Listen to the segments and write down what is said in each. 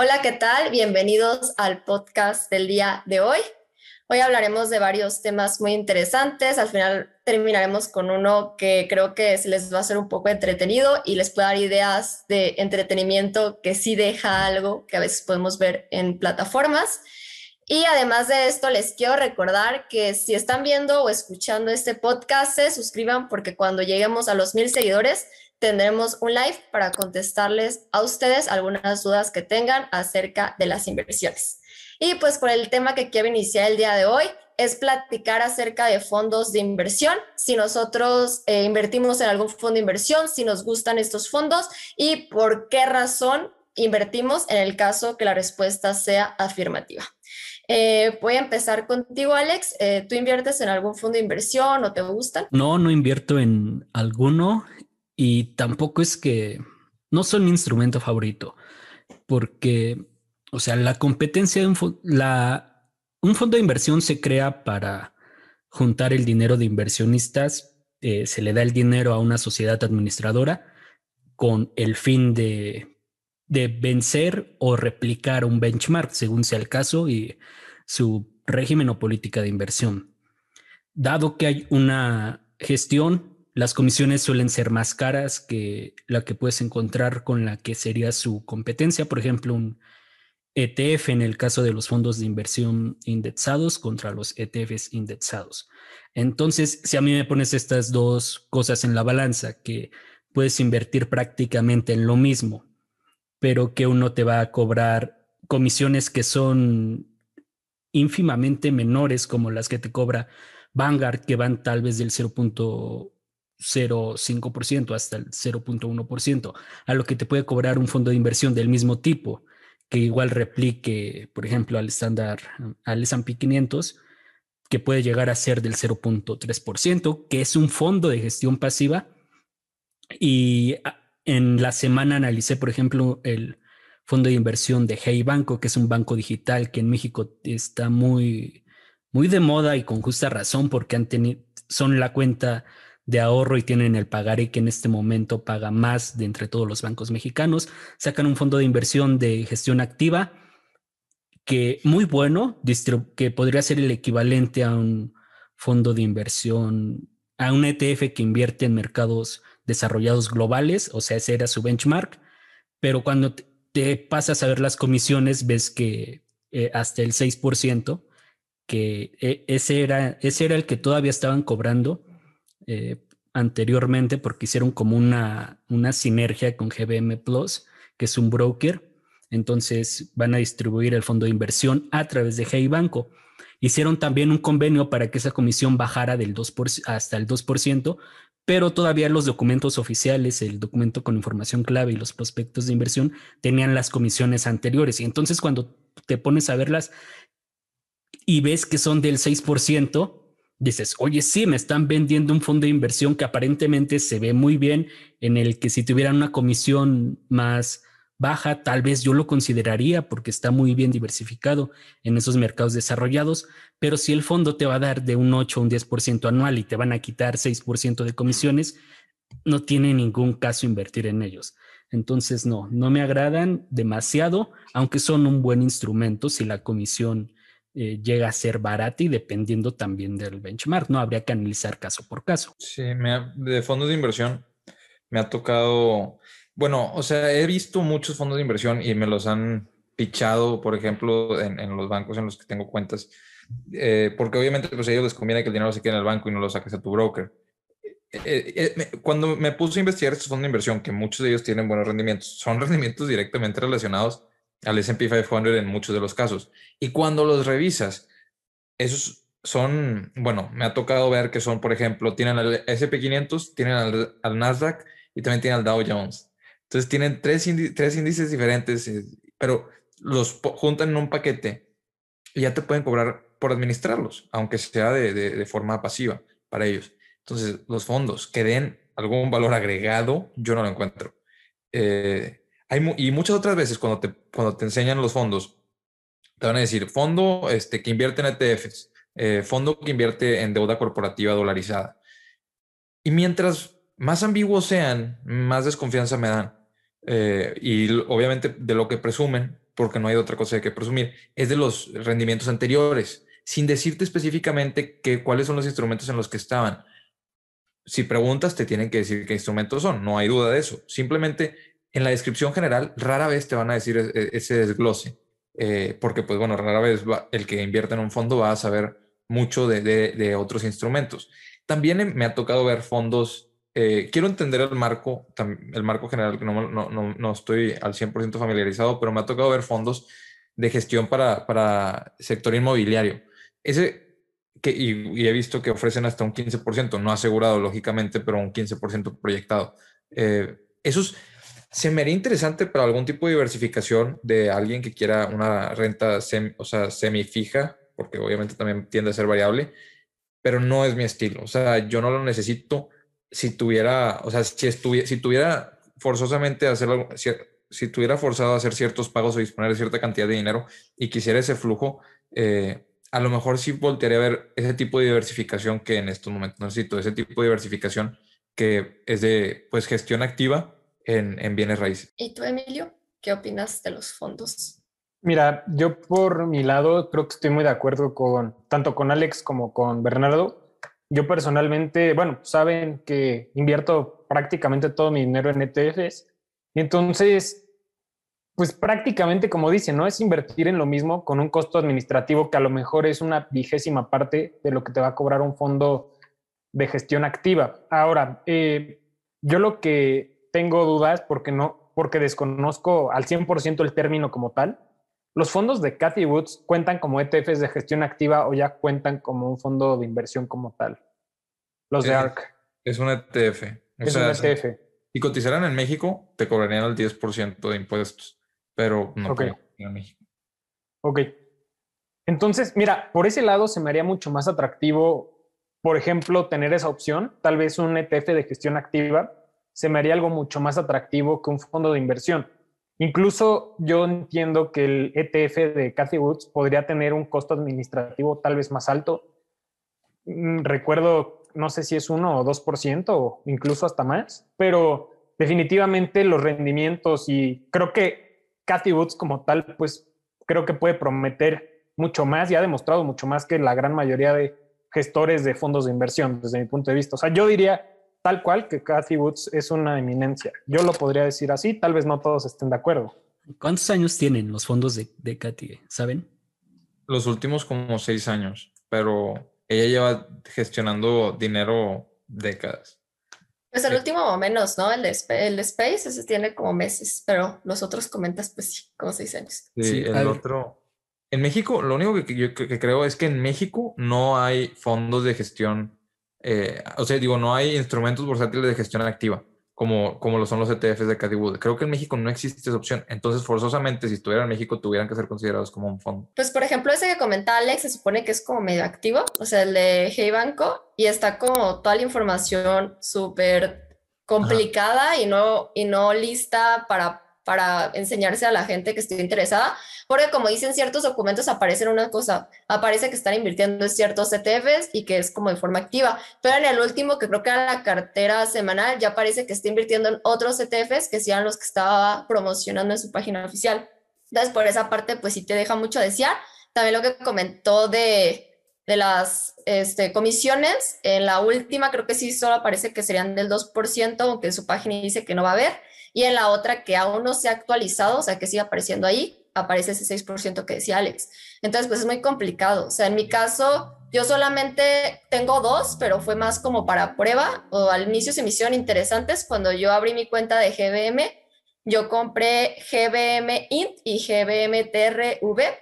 Hola, ¿qué tal? Bienvenidos al podcast del día de hoy. Hoy hablaremos de varios temas muy interesantes. Al final terminaremos con uno que creo que les va a hacer un poco entretenido y les puede dar ideas de entretenimiento que sí deja algo que a veces podemos ver en plataformas. Y además de esto, les quiero recordar que si están viendo o escuchando este podcast, se suscriban porque cuando lleguemos a los mil seguidores, tendremos un live para contestarles a ustedes algunas dudas que tengan acerca de las inversiones. Y pues por el tema que quiero iniciar el día de hoy es platicar acerca de fondos de inversión, si nosotros eh, invertimos en algún fondo de inversión, si nos gustan estos fondos y por qué razón invertimos en el caso que la respuesta sea afirmativa. Eh, voy a empezar contigo, Alex. Eh, ¿Tú inviertes en algún fondo de inversión o te gustan? No, no invierto en alguno y tampoco es que no son mi instrumento favorito, porque, o sea, la competencia de un, la, un fondo de inversión se crea para juntar el dinero de inversionistas, eh, se le da el dinero a una sociedad administradora con el fin de, de vencer o replicar un benchmark, según sea el caso, y su régimen o política de inversión. Dado que hay una gestión las comisiones suelen ser más caras que la que puedes encontrar con la que sería su competencia, por ejemplo, un ETF en el caso de los fondos de inversión indexados contra los ETFs indexados. Entonces, si a mí me pones estas dos cosas en la balanza, que puedes invertir prácticamente en lo mismo, pero que uno te va a cobrar comisiones que son ínfimamente menores como las que te cobra Vanguard, que van tal vez del 0. 0,5% hasta el 0.1%, a lo que te puede cobrar un fondo de inversión del mismo tipo, que igual replique, por ejemplo, al estándar, al S&P 500, que puede llegar a ser del 0.3%, que es un fondo de gestión pasiva. Y ah, en la semana analicé, por ejemplo, el fondo de inversión de Hey Banco, que es un banco digital que en México está muy, muy de moda y con justa razón porque han tenido, son la cuenta de ahorro y tienen el pagaré que en este momento paga más de entre todos los bancos mexicanos. Sacan un fondo de inversión de gestión activa que muy bueno, que podría ser el equivalente a un fondo de inversión, a un ETF que invierte en mercados desarrollados globales, o sea, ese era su benchmark, pero cuando te pasas a ver las comisiones, ves que eh, hasta el 6%, que eh, ese, era, ese era el que todavía estaban cobrando eh, anteriormente porque hicieron como una, una sinergia con GBM Plus, que es un broker. Entonces van a distribuir el fondo de inversión a través de Hey Banco. Hicieron también un convenio para que esa comisión bajara del 2% hasta el 2%, pero todavía los documentos oficiales, el documento con información clave y los prospectos de inversión tenían las comisiones anteriores. Y entonces cuando te pones a verlas y ves que son del 6%, dices, oye, sí, me están vendiendo un fondo de inversión que aparentemente se ve muy bien, en el que si tuvieran una comisión más baja, tal vez yo lo consideraría porque está muy bien diversificado en esos mercados desarrollados, pero si el fondo te va a dar de un 8 a un 10% anual y te van a quitar 6% de comisiones, no tiene ningún caso invertir en ellos. Entonces, no, no me agradan demasiado, aunque son un buen instrumento si la comisión eh, llega a ser barata y dependiendo también del benchmark, ¿no? Habría que analizar caso por caso. Sí, de fondos de inversión me ha tocado, bueno, o sea, he visto muchos fondos de inversión y me los han pichado, por ejemplo, en, los bancos en los que tengo cuentas, eh, porque obviamente pues a ellos les conviene que el dinero se quede en el banco y no lo saques a tu broker. Eh, cuando me puse a investigar estos fondos de inversión, que muchos de ellos tienen buenos rendimientos, son rendimientos directamente relacionados al SP 500 en muchos de los casos. Y cuando los revisas, esos son, bueno, me ha tocado ver que son, por ejemplo, tienen al SP 500, tienen al, Nasdaq y también tienen al Dow Jones. Entonces tienen tres, tres índices diferentes, eh, pero los juntan en un paquete y ya te pueden cobrar por administrarlos, aunque sea de, de forma pasiva para ellos. Entonces, los fondos que den algún valor agregado, yo no lo encuentro. Eh, y muchas otras veces cuando te, cuando te enseñan los fondos, te van a decir fondo este, que invierte en ETFs, eh, fondo que invierte en deuda corporativa dolarizada. Y mientras más ambiguos sean, más desconfianza me dan. Eh, y obviamente de lo que presumen, porque no hay otra cosa de que presumir, es de los rendimientos anteriores, sin decirte específicamente que, cuáles son los instrumentos en los que estaban. Si preguntas, te tienen que decir qué instrumentos son, no hay duda de eso. Simplemente en la descripción general, rara vez te van a decir e, e, ese desglose, eh, porque pues bueno, rara vez el que invierte en un fondo va a saber mucho de, de otros instrumentos. También me ha tocado ver fondos eh, quiero entender el marco, el marco general, que no, no, no, estoy al 100% familiarizado, pero me ha tocado ver fondos de gestión para, para sector inmobiliario. Ese, que, y, he visto que ofrecen hasta un 15%, no asegurado, lógicamente, pero un 15% proyectado. Eh, esos se me haría interesante para algún tipo de diversificación de alguien que quiera una renta o sea, semifija, porque obviamente también tiende a ser variable, pero no es mi estilo. O sea, yo no lo necesito si tuviera, o sea, si, estuviera, si tuviera forzosamente hacer algo, si, si, tuviera forzado a hacer ciertos pagos o disponer de cierta cantidad de dinero y quisiera ese flujo, eh, a lo mejor sí voltearía a ver ese tipo de diversificación que en estos momentos necesito, ese tipo de diversificación que es de pues gestión activa en, en bienes raíces. ¿Y tú, Emilio? ¿Qué opinas de los fondos? Mira, yo por mi lado creo que estoy muy de acuerdo con tanto con Alex como con Bernardo. Yo personalmente, bueno, saben que invierto prácticamente todo mi dinero en ETFs. Y entonces, pues prácticamente como dicen, ¿no? Es invertir en lo mismo con un costo administrativo que a lo mejor es una vigésima parte de lo que te va a cobrar un fondo de gestión activa. Ahora, eh, yo lo que tengo dudas, porque no, porque desconozco al 100% el término como tal, los fondos de Cathy Woods cuentan como ETFs de gestión activa o ya cuentan como un fondo de inversión como tal. Los de ARC. Es un ETF. es un ETF. Si cotizaran en México, te cobrarían el 10% de impuestos, pero no okay. en México. Ok. Entonces, mira, por ese lado se me haría mucho más atractivo, por ejemplo, tener esa opción. Tal vez un ETF de gestión activa se me haría algo mucho más atractivo que un fondo de inversión Incluso yo entiendo que el ETF de Cathy Woods podría tener un costo administrativo tal vez más alto. Mm, recuerdo, no sé si es 1 o 2% o incluso hasta más, pero definitivamente los rendimientos y creo que Cathy Woods como tal, pues creo que puede prometer mucho más y ha demostrado mucho más que la gran mayoría de gestores de fondos de inversión desde mi punto de vista. O sea, yo diría tal cual que Cathy Woods es una eminencia. Yo lo podría decir así, tal vez no todos estén de acuerdo. ¿Cuántos años tienen los fondos de, de Cathy? ¿Saben? Los últimos como seis años, pero ella lleva gestionando dinero décadas. Pues el último menos, ¿no? El el Space, ese tiene como meses, pero los otros comentas, pues sí, como seis años. Sí, el otro. En México, lo único que yo que creo es que en México no hay fondos de gestión eh, o sea, digo, no hay instrumentos bursátiles de gestión activa como, como lo son los ETFs de Cathy Wood. Creo que en México no existe esa opción. Entonces, forzosamente, si estuvieran en México, tuvieran que ser considerados como un fondo. Pues, por ejemplo, ese que comentaba Alex se supone que es como medio activo, o sea, el de Hey Banco, y está como toda la información súper complicada y no, y no lista para para enseñarse a la gente que esté interesada, porque como dicen ciertos documentos aparecen una cosa, aparece que están invirtiendo en ciertos ETFs y que es como de forma activa, pero en el último que creo que era la cartera semanal ya parece que está invirtiendo en otros ETFs que sean los que estaba promocionando en su página oficial. Entonces por esa parte pues sí te deja mucho desear. También lo que comentó de, de las este, comisiones, en la última creo que sí solo aparece que serían del 2%, aunque en su página dice que no va a haber y en la otra que aún no se ha actualizado, o sea, que sigue apareciendo ahí, aparece ese 6% que decía Alex. Entonces, pues es muy complicado. O sea, en mi caso, yo solamente tengo dos, pero fue más como para prueba o al inicio se me hicieron interesantes. Cuando yo abrí mi cuenta de GBM, yo compré GBM Int y GBM TRV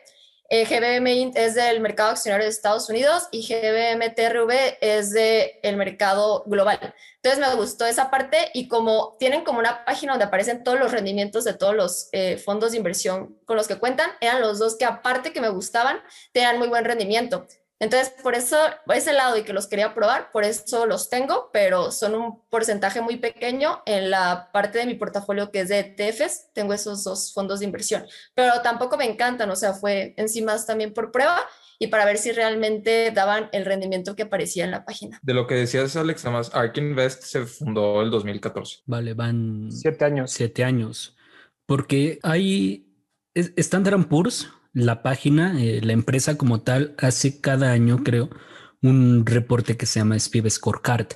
eh, GBM es del mercado accionario de Estados Unidos y GBM TRV es del mercado global. Entonces me gustó esa parte y como tienen como una página donde aparecen todos los rendimientos de todos los eh, fondos de inversión con los que cuentan, eran los dos que aparte que me gustaban, tenían muy buen rendimiento. Entonces, por eso, ese lado y que los quería probar, por eso los tengo, pero son un porcentaje muy pequeño en la parte de mi portafolio que es de ETFs, tengo esos dos fondos de inversión, pero tampoco me encantan, o sea, fue encima también por prueba y para ver si realmente daban el rendimiento que aparecía en la página. De lo que decías, Alex, además, ARK Invest se fundó el 2014. Vale, van siete años. Siete años. Porque hay Standard Poor's, la página, eh, la empresa como tal, hace cada año, creo, un reporte que se llama SPIV Scorecard,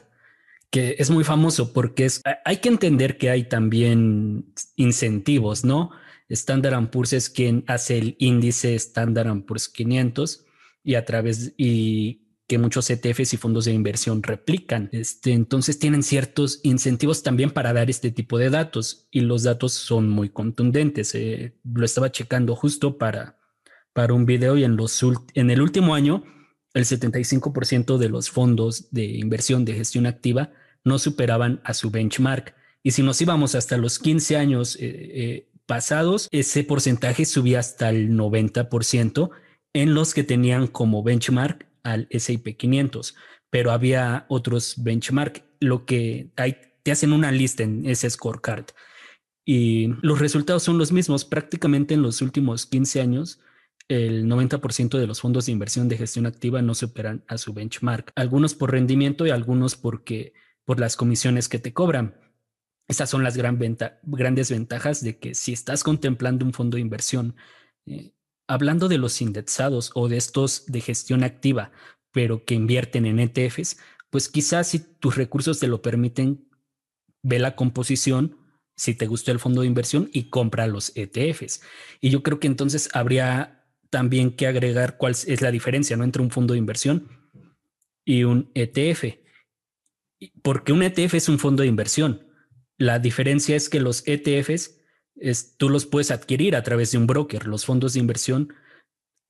que es muy famoso porque es, hay que entender que hay también incentivos, ¿no? Standard Poor's es quien hace el índice Standard Poor's 500 y a través y que muchos ETFs y fondos de inversión replican. Este, entonces tienen ciertos incentivos también para dar este tipo de datos y los datos son muy contundentes. Eh, lo estaba checando justo para, para un video y en, los, en el último año el 75% de los fondos de inversión de gestión activa no superaban a su benchmark. Y si nos íbamos hasta los 15 años eh, eh, pasados, ese porcentaje subía hasta el 90% en los que tenían como benchmark al S&P 500, pero había otros benchmark, lo que hay, te hacen una lista en ese scorecard y los resultados son los mismos. Prácticamente en los últimos 15 años, el 90% de los fondos de inversión de gestión activa no superan a su benchmark, algunos por rendimiento y algunos porque por las comisiones que te cobran. Esas son las gran grandes ventajas de que si estás contemplando un fondo de inversión, eh, hablando de los indexados o de estos de gestión activa, pero que invierten en ETFs, pues quizás si tus recursos te lo permiten, ve la composición, si te gustó el fondo de inversión y compra los ETFs. Y yo creo que entonces habría también que agregar cuál es la diferencia ¿no? entre un fondo de inversión y un ETF. Porque un ETF es un fondo de inversión. La diferencia es que los ETFs tú los puedes adquirir a través de un broker. Los fondos de inversión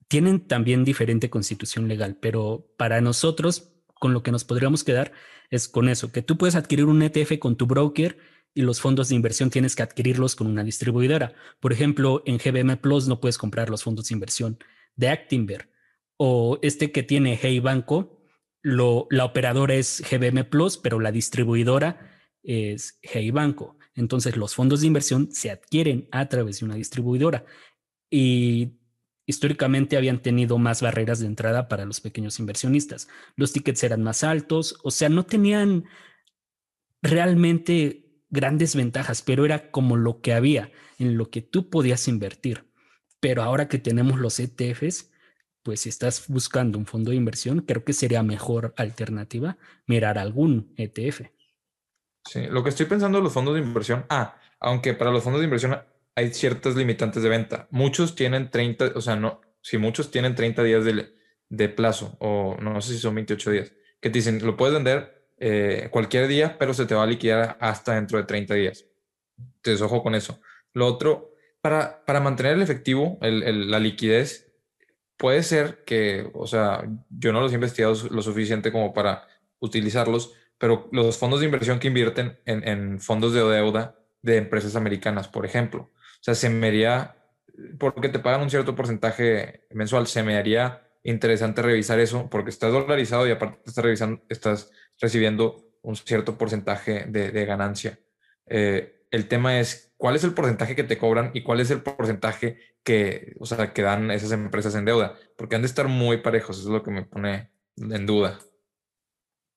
tienen también diferente constitución legal, pero para nosotros, con lo que nos podríamos quedar es con eso, que tú puedes adquirir un ETF con tu broker y los fondos de inversión tienes que adquirirlos con una distribuidora. Por ejemplo, en GBM Plus no puedes comprar los fondos de inversión de Actinver o este que tiene Hey Banco, lo, la operadora es GBM Plus, pero la distribuidora es Hey Banco. Entonces los fondos de inversión se adquieren a través de una distribuidora y históricamente habían tenido más barreras de entrada para los pequeños inversionistas. Los tickets eran más altos, o sea, no tenían realmente grandes ventajas, pero era como lo que había, en lo que tú podías invertir. Pero ahora que tenemos los ETFs, pues si estás buscando un fondo de inversión, creo que sería mejor alternativa mirar algún ETF. Sí, lo que estoy pensando en los fondos de inversión, ah, aunque para los fondos de inversión hay ciertas limitantes de venta. Muchos tienen 30, o sea, no, si muchos tienen 30 días de, de plazo, o no sé si son 28 días, que te dicen, lo puedes vender eh, cualquier día, pero se te va a liquidar hasta dentro de 30 días. Entonces, ojo con eso. Lo otro, para, para mantener el efectivo, la liquidez, puede ser que, o sea, yo no los he investigado lo suficiente como para utilizarlos, pero los fondos de inversión que invierten en, fondos de deuda de empresas americanas, por ejemplo. O sea, se me haría, porque te pagan un cierto porcentaje mensual, se me haría interesante revisar eso, porque estás dolarizado y aparte estás, revisando, estás recibiendo un cierto porcentaje de, ganancia. Eh, el tema es cuál es el porcentaje que te cobran y cuál es el porcentaje que, o sea, que dan esas empresas en deuda, porque han de estar muy parejos, eso es lo que me pone en duda.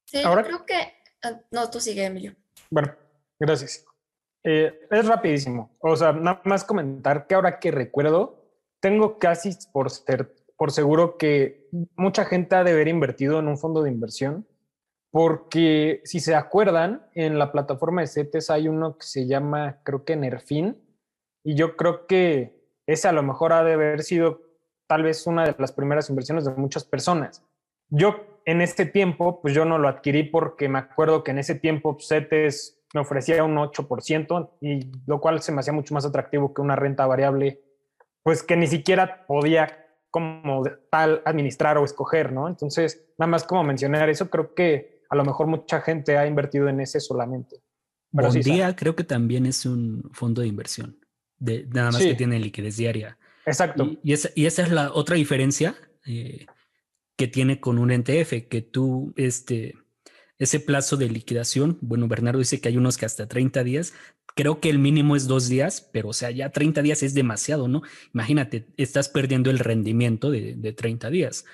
Sí, Ahora, creo que... Ah, no, tú sigue, Emilio. Bueno, gracias. Eh, es rapidísimo. O sea, nada más comentar que ahora que recuerdo, tengo casi por, ser, por seguro que mucha gente ha de haber invertido en un fondo de inversión, porque si se acuerdan, en la plataforma de CETES hay uno que se llama, creo que Nerfin, y yo creo que ese a lo mejor ha de haber sido tal vez una de las primeras inversiones de muchas personas. Yo en este tiempo, pues yo no lo adquirí porque me acuerdo que en ese tiempo CETES me ofrecía un 8%, y lo cual se me hacía mucho más atractivo que una renta variable, pues que ni siquiera podía como tal administrar o escoger, ¿no? Entonces, nada más como mencionar eso, creo que a lo mejor mucha gente ha invertido en ese solamente. Pero día creo que también es un fondo de inversión, de, nada más que tiene liquidez diaria. Exacto. Y, esa, y, esa, es la otra diferencia. Eh, que tiene con un NTF, que tú, este, ese plazo de liquidación, bueno, Bernardo dice que hay unos que hasta 30 días, creo que el mínimo es dos días, pero o sea, ya 30 días es demasiado, ¿no? Imagínate, estás perdiendo el rendimiento de, de 30 días.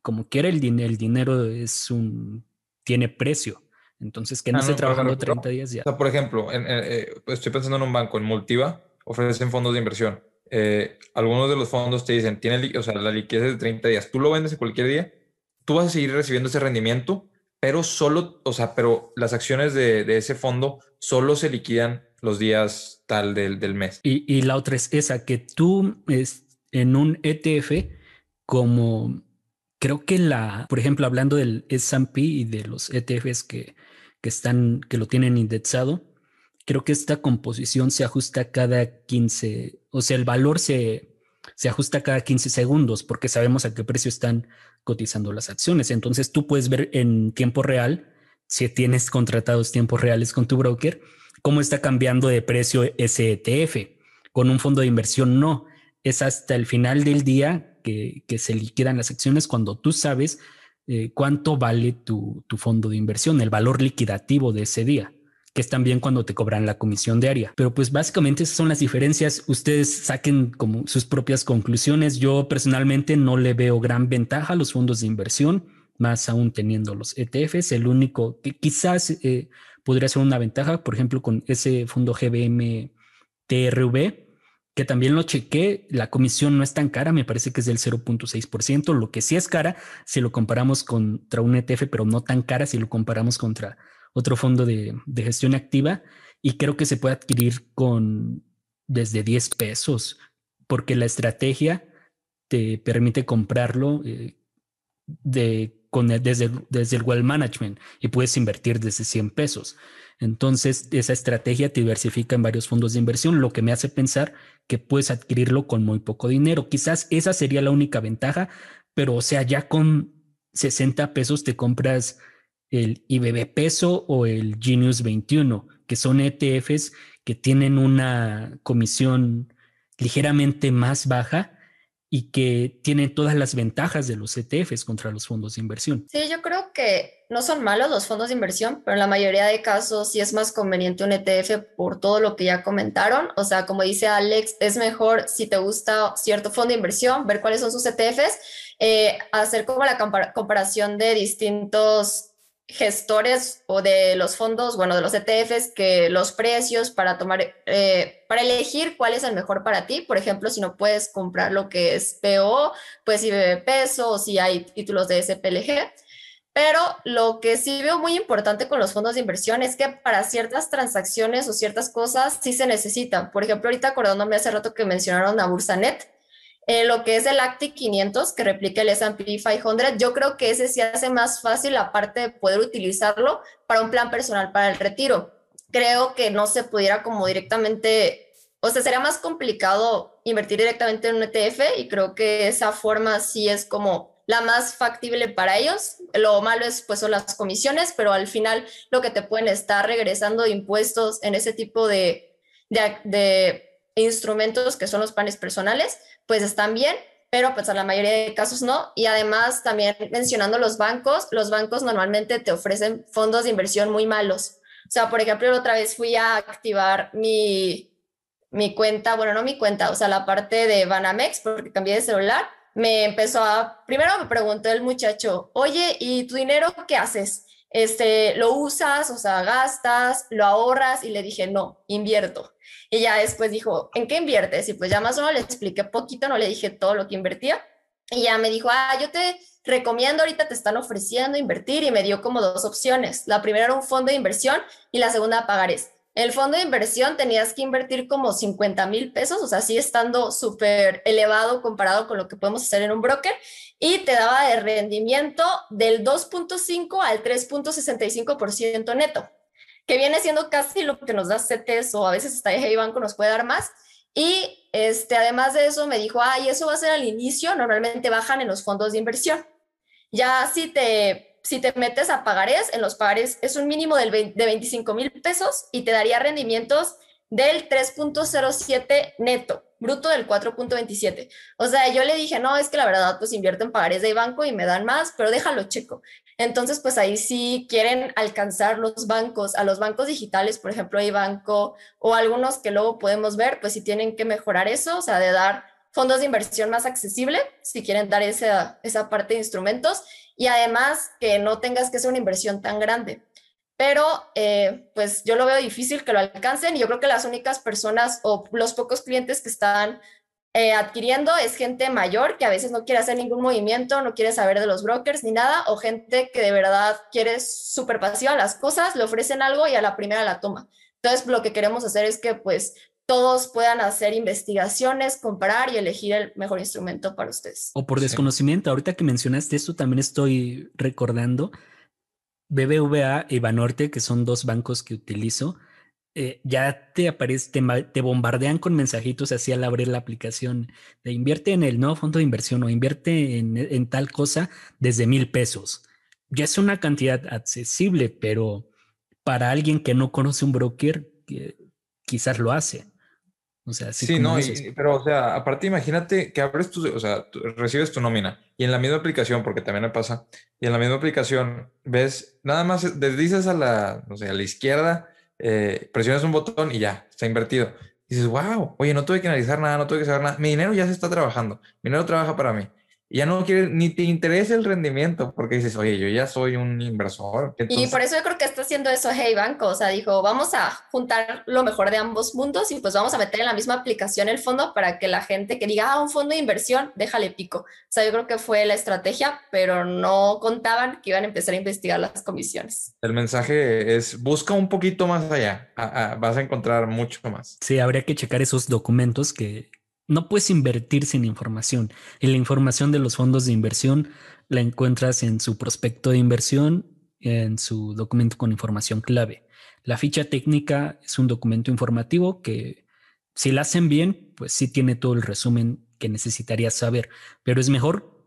Como quiera, el, el dinero es un, tiene precio. Entonces, que no, esté trabajando 30 días ya. O sea, por ejemplo, en, eh, estoy pensando en un banco, en Multiva, ofrecen fondos de inversión eh, algunos de los fondos te dicen, tiene, o sea, la liquidez de 30 días, tú lo vendes en cualquier día, tú vas a seguir recibiendo ese rendimiento, pero solo, o sea, pero las acciones de, de ese fondo solo se liquidan los días tal del, del mes. Y, y, la otra es esa, que tú es, en un ETF, como creo que la, por ejemplo, hablando del S&P y de los ETFs que, que están, que lo tienen indexado, creo que esta composición se ajusta cada 15, o sea, el valor se, se ajusta cada 15 segundos porque sabemos a qué precio están cotizando las acciones. Entonces tú puedes ver en tiempo real, si tienes contratados tiempos reales con tu broker, cómo está cambiando de precio ese ETF. Con un fondo de inversión no. Es hasta el final del día que, se liquidan las acciones cuando tú sabes eh, cuánto vale tu, tu fondo de inversión, el valor liquidativo de ese día que es también cuando te cobran la comisión diaria. Pero pues básicamente esas son las diferencias. Ustedes saquen como sus propias conclusiones. Yo personalmente no le veo gran ventaja a los fondos de inversión, más aún teniendo los ETFs. El único que quizás eh, podría ser una ventaja, por ejemplo, con ese fondo GBM TRV, que también lo chequé, la comisión no es tan cara, me parece que es del 0.6%, lo que sí es cara si lo comparamos contra un ETF, pero no tan cara si lo comparamos contra otro fondo de, gestión activa y creo que se puede adquirir con desde 10 pesos porque la estrategia te permite comprarlo eh, de, con desde, desde el Wealth Management y puedes invertir desde 100 pesos. Entonces, esa estrategia te diversifica en varios fondos de inversión, lo que me hace pensar que puedes adquirirlo con muy poco dinero. Quizás esa sería la única ventaja, pero o sea, ya con 60 pesos te compras el IBB Peso o el Genius 21, que son ETFs que tienen una comisión ligeramente más baja y que tienen todas las ventajas de los ETFs contra los fondos de inversión. Sí, yo creo que no son malos los fondos de inversión, pero en la mayoría de casos sí es más conveniente un ETF por todo lo que ya comentaron. O sea, como dice Alex, es mejor si te gusta cierto fondo de inversión, ver cuáles son sus ETFs, eh, hacer como la comparación de distintos gestores o de los fondos, bueno, de los ETFs, que los precios para tomar, eh, para elegir cuál es el mejor para ti. Por ejemplo, si no puedes comprar lo que es PO, pues si bebe peso o si hay títulos de SPLG. Pero lo que sí veo muy importante con los fondos de inversión es que para ciertas transacciones o ciertas cosas sí se necesitan. Por ejemplo, ahorita acordándome hace rato que mencionaron a Bursanet, eh, lo que es el Acti 500, que replica el S&P 500, yo creo que ese sí hace más fácil la parte de poder utilizarlo para un plan personal para el retiro. Creo que no se pudiera como directamente, o sea, sería más complicado invertir directamente en un ETF y creo que esa forma sí es como la más factible para ellos. Lo malo es pues son las comisiones, pero al final lo que te pueden estar regresando de impuestos en ese tipo de, de, de instrumentos que son los planes personales, pues están bien, pero pues a la mayoría de casos no. Y además también mencionando los bancos, los bancos normalmente te ofrecen fondos de inversión muy malos. O sea, por ejemplo, otra vez fui a activar mi, mi cuenta, bueno, no mi cuenta, o sea, la parte de Banamex, porque cambié de celular. Me empezó a, primero me preguntó el muchacho, oye, ¿y tu dinero qué haces? Este, ¿Lo usas, o sea, gastas, lo ahorras? Y le dije, no, invierto. Y ya después dijo, ¿en qué inviertes? Y pues ya más o menos le expliqué poquito, no le dije todo lo que invertía. Y ya me dijo, ah, yo te recomiendo, ahorita te están ofreciendo invertir y me dio como dos opciones. La primera era un fondo de inversión y la segunda pagares. El fondo de inversión tenías que invertir como 50 mil pesos, o sea, sí estando súper elevado comparado con lo que podemos hacer en un broker, y te daba de rendimiento del 2.5 al 3.65% neto que viene siendo casi lo que nos da CETES o a veces hasta Hey Banco nos puede dar más. Y este, además de eso me dijo, ay, eso va a ser al inicio, normalmente bajan en los fondos de inversión. Ya si te, si te metes a pagares, en los pagares es un mínimo del de 25 mil pesos y te daría rendimientos del 3.07 neto, bruto del 4.27. O sea, yo le dije, no, es que la verdad, pues invierto en pagares de banco y me dan más, pero déjalo checo. Entonces, pues ahí sí quieren alcanzar los bancos, a los bancos digitales, por ejemplo, hay banco o algunos que luego podemos ver, pues sí tienen que mejorar eso, o sea, de dar fondos de inversión más accesible, si quieren dar esa, esa parte de instrumentos, y además que no tengas que hacer una inversión tan grande. Pero eh, pues yo lo veo difícil que lo alcancen y yo creo que las únicas personas o los pocos clientes que están eh, adquiriendo es gente mayor que a veces no quiere hacer ningún movimiento, no quiere saber de los brokers ni nada, o gente que de verdad quiere súper pasiva las cosas, le ofrecen algo y a la primera la toma. Entonces, lo que queremos hacer es que pues todos puedan hacer investigaciones, comparar y elegir el mejor instrumento para ustedes. O por desconocimiento, ahorita que mencionaste esto, también estoy recordando BBVA y Banorte, que son dos bancos que utilizo eh, ya te aparece, te, bombardean con mensajitos así al abrir la aplicación de invierte en el nuevo fondo de inversión o invierte en, tal cosa desde mil pesos. Ya es una cantidad accesible, pero para alguien que no conoce un broker, quizás lo hace. O sea, sí, no, pero o sea, aparte imagínate que abres tu, o sea, recibes tu nómina y en la misma aplicación, porque también me pasa, y en la misma aplicación ves, nada más deslices a la, no sé, a la izquierda eh, presionas un botón y ya, está invertido. dices, wow, oye, no tuve que analizar nada, no tuve que saber nada. Mi dinero ya se está trabajando. Mi dinero trabaja para mí ya no quieres ni te interesa el rendimiento porque dices, oye, yo ya soy un inversor. Y por eso yo creo que está haciendo eso Hey Banco, o sea, dijo, vamos a juntar lo mejor de ambos mundos y pues vamos a meter en la misma aplicación el fondo para que la gente que diga, ah, un fondo de inversión, déjale pico. O sea, yo creo que fue la estrategia, pero no contaban que iban a empezar a investigar las comisiones. El mensaje es, busca un poquito más allá, vas a encontrar mucho más. Sí, habría que checar esos documentos que no puedes invertir sin información. Y la información de los fondos de inversión la encuentras en su prospecto de inversión, en su documento con información clave. La ficha técnica es un documento informativo que si la hacen bien, pues sí tiene todo el resumen que necesitarías saber, pero es mejor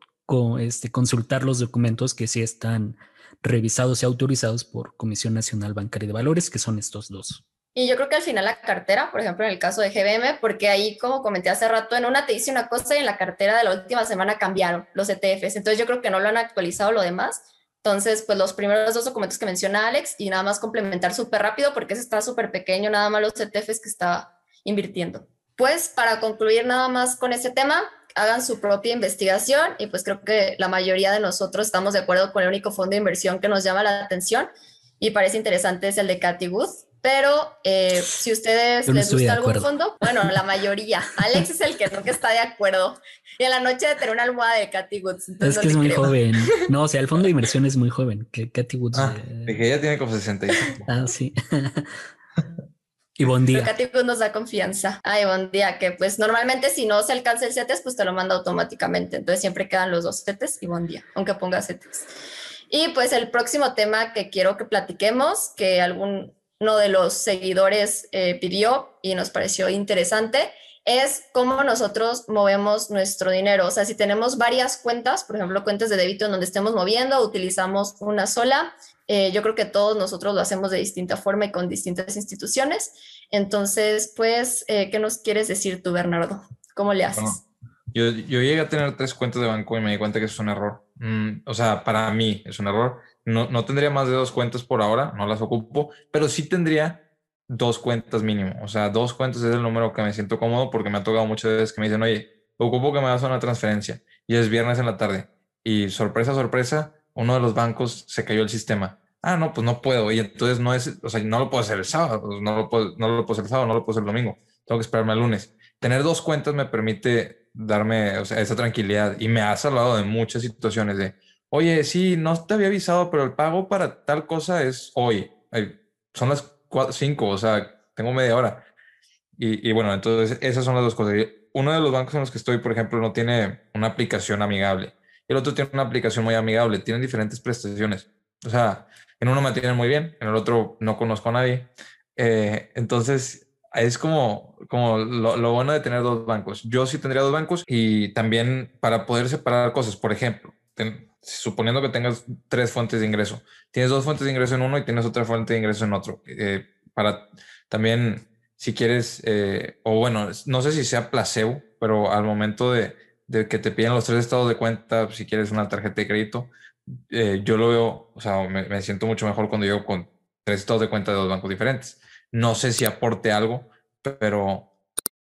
este, consultar los documentos que sí están revisados y autorizados por Comisión Nacional Bancaria de Valores, que son estos dos. Y yo creo que al final la cartera, por ejemplo, en el caso de GBM, porque ahí, como comenté hace rato, en una te dice una cosa y en la cartera de la última semana cambiaron los ETFs. Entonces yo creo que no lo han actualizado lo demás. Entonces, pues los primeros dos documentos que menciona Alex y nada más complementar súper rápido porque ese está súper pequeño, nada más los ETFs que está invirtiendo. Pues para concluir nada más con ese tema, hagan su propia investigación y pues creo que la mayoría de nosotros estamos de acuerdo con el único fondo de inversión que nos llama la atención y parece interesante es el de Cathy Wood pero eh, si ustedes les gusta algún fondo, bueno, la mayoría. Alex es el que nunca está de acuerdo. Y en la noche de tener una almohada de Cathy Woods. Es que es muy joven. No, o sea, el fondo de inversión es muy joven. Que Cathy Woods. Ah, eh... que ella tiene como 65. Ah, sí. y buen día. Cathy Woods nos da confianza. Ay, buen día, que pues normalmente si no se alcanza el CETES, pues te lo manda automáticamente. Entonces siempre quedan los dos CETES y buen día, aunque ponga CETES. Y pues el próximo tema que quiero que platiquemos, que algún uno de los seguidores eh, pidió y nos pareció interesante, es cómo nosotros movemos nuestro dinero. O sea, si tenemos varias cuentas, por ejemplo, cuentas de débito en donde estemos moviendo, utilizamos una sola. Eh, yo creo que todos nosotros lo hacemos de distinta forma y con distintas instituciones. Entonces, pues, eh, ¿qué nos quieres decir tú, Bernardo? ¿Cómo le haces? yo, yo, llegué a tener tres cuentas de banco y me di cuenta que eso es un error. Mm, o sea, para mí es un error no, tendría más de dos cuentas por ahora, no las ocupo, pero sí tendría dos cuentas mínimo. O sea, dos cuentas es el número que me siento cómodo porque me ha tocado muchas veces que me dicen, oye, ocupo que me hagas una transferencia y es viernes en la tarde. Y sorpresa, sorpresa, uno de los bancos se cayó el sistema. Ah, no, pues no puedo. Y entonces no es, o sea, no lo puedo hacer el sábado, no lo puedo, no lo puedo hacer el sábado, no lo puedo hacer el domingo. Tengo que esperarme al lunes. Tener dos cuentas me permite darme o sea, esa tranquilidad y me ha salvado de muchas situaciones de, oye, sí, no te había avisado, pero el pago para tal cosa es hoy. Son las cinco, o sea, tengo media hora. Y, bueno, entonces esas son las dos cosas. Uno de los bancos en los que estoy, por ejemplo, no tiene una aplicación amigable. El otro tiene una aplicación muy amigable. Tienen diferentes prestaciones. O sea, en uno me tienen muy bien, en el otro no conozco a nadie. Eh, entonces, es como, como lo, bueno de tener dos bancos. Yo sí tendría dos bancos y también para poder separar cosas, por ejemplo, suponiendo que tengas tres fuentes de ingreso, tienes dos fuentes de ingreso en uno y tienes otra fuente de ingreso en otro. Eh, para también, si quieres, eh, o bueno, no sé si sea placebo, pero al momento de, que te piden los tres estados de cuenta, si quieres una tarjeta de crédito, eh, yo lo veo, o sea, me, siento mucho mejor cuando llego con tres estados de cuenta de dos bancos diferentes. No sé si aporte algo, pero,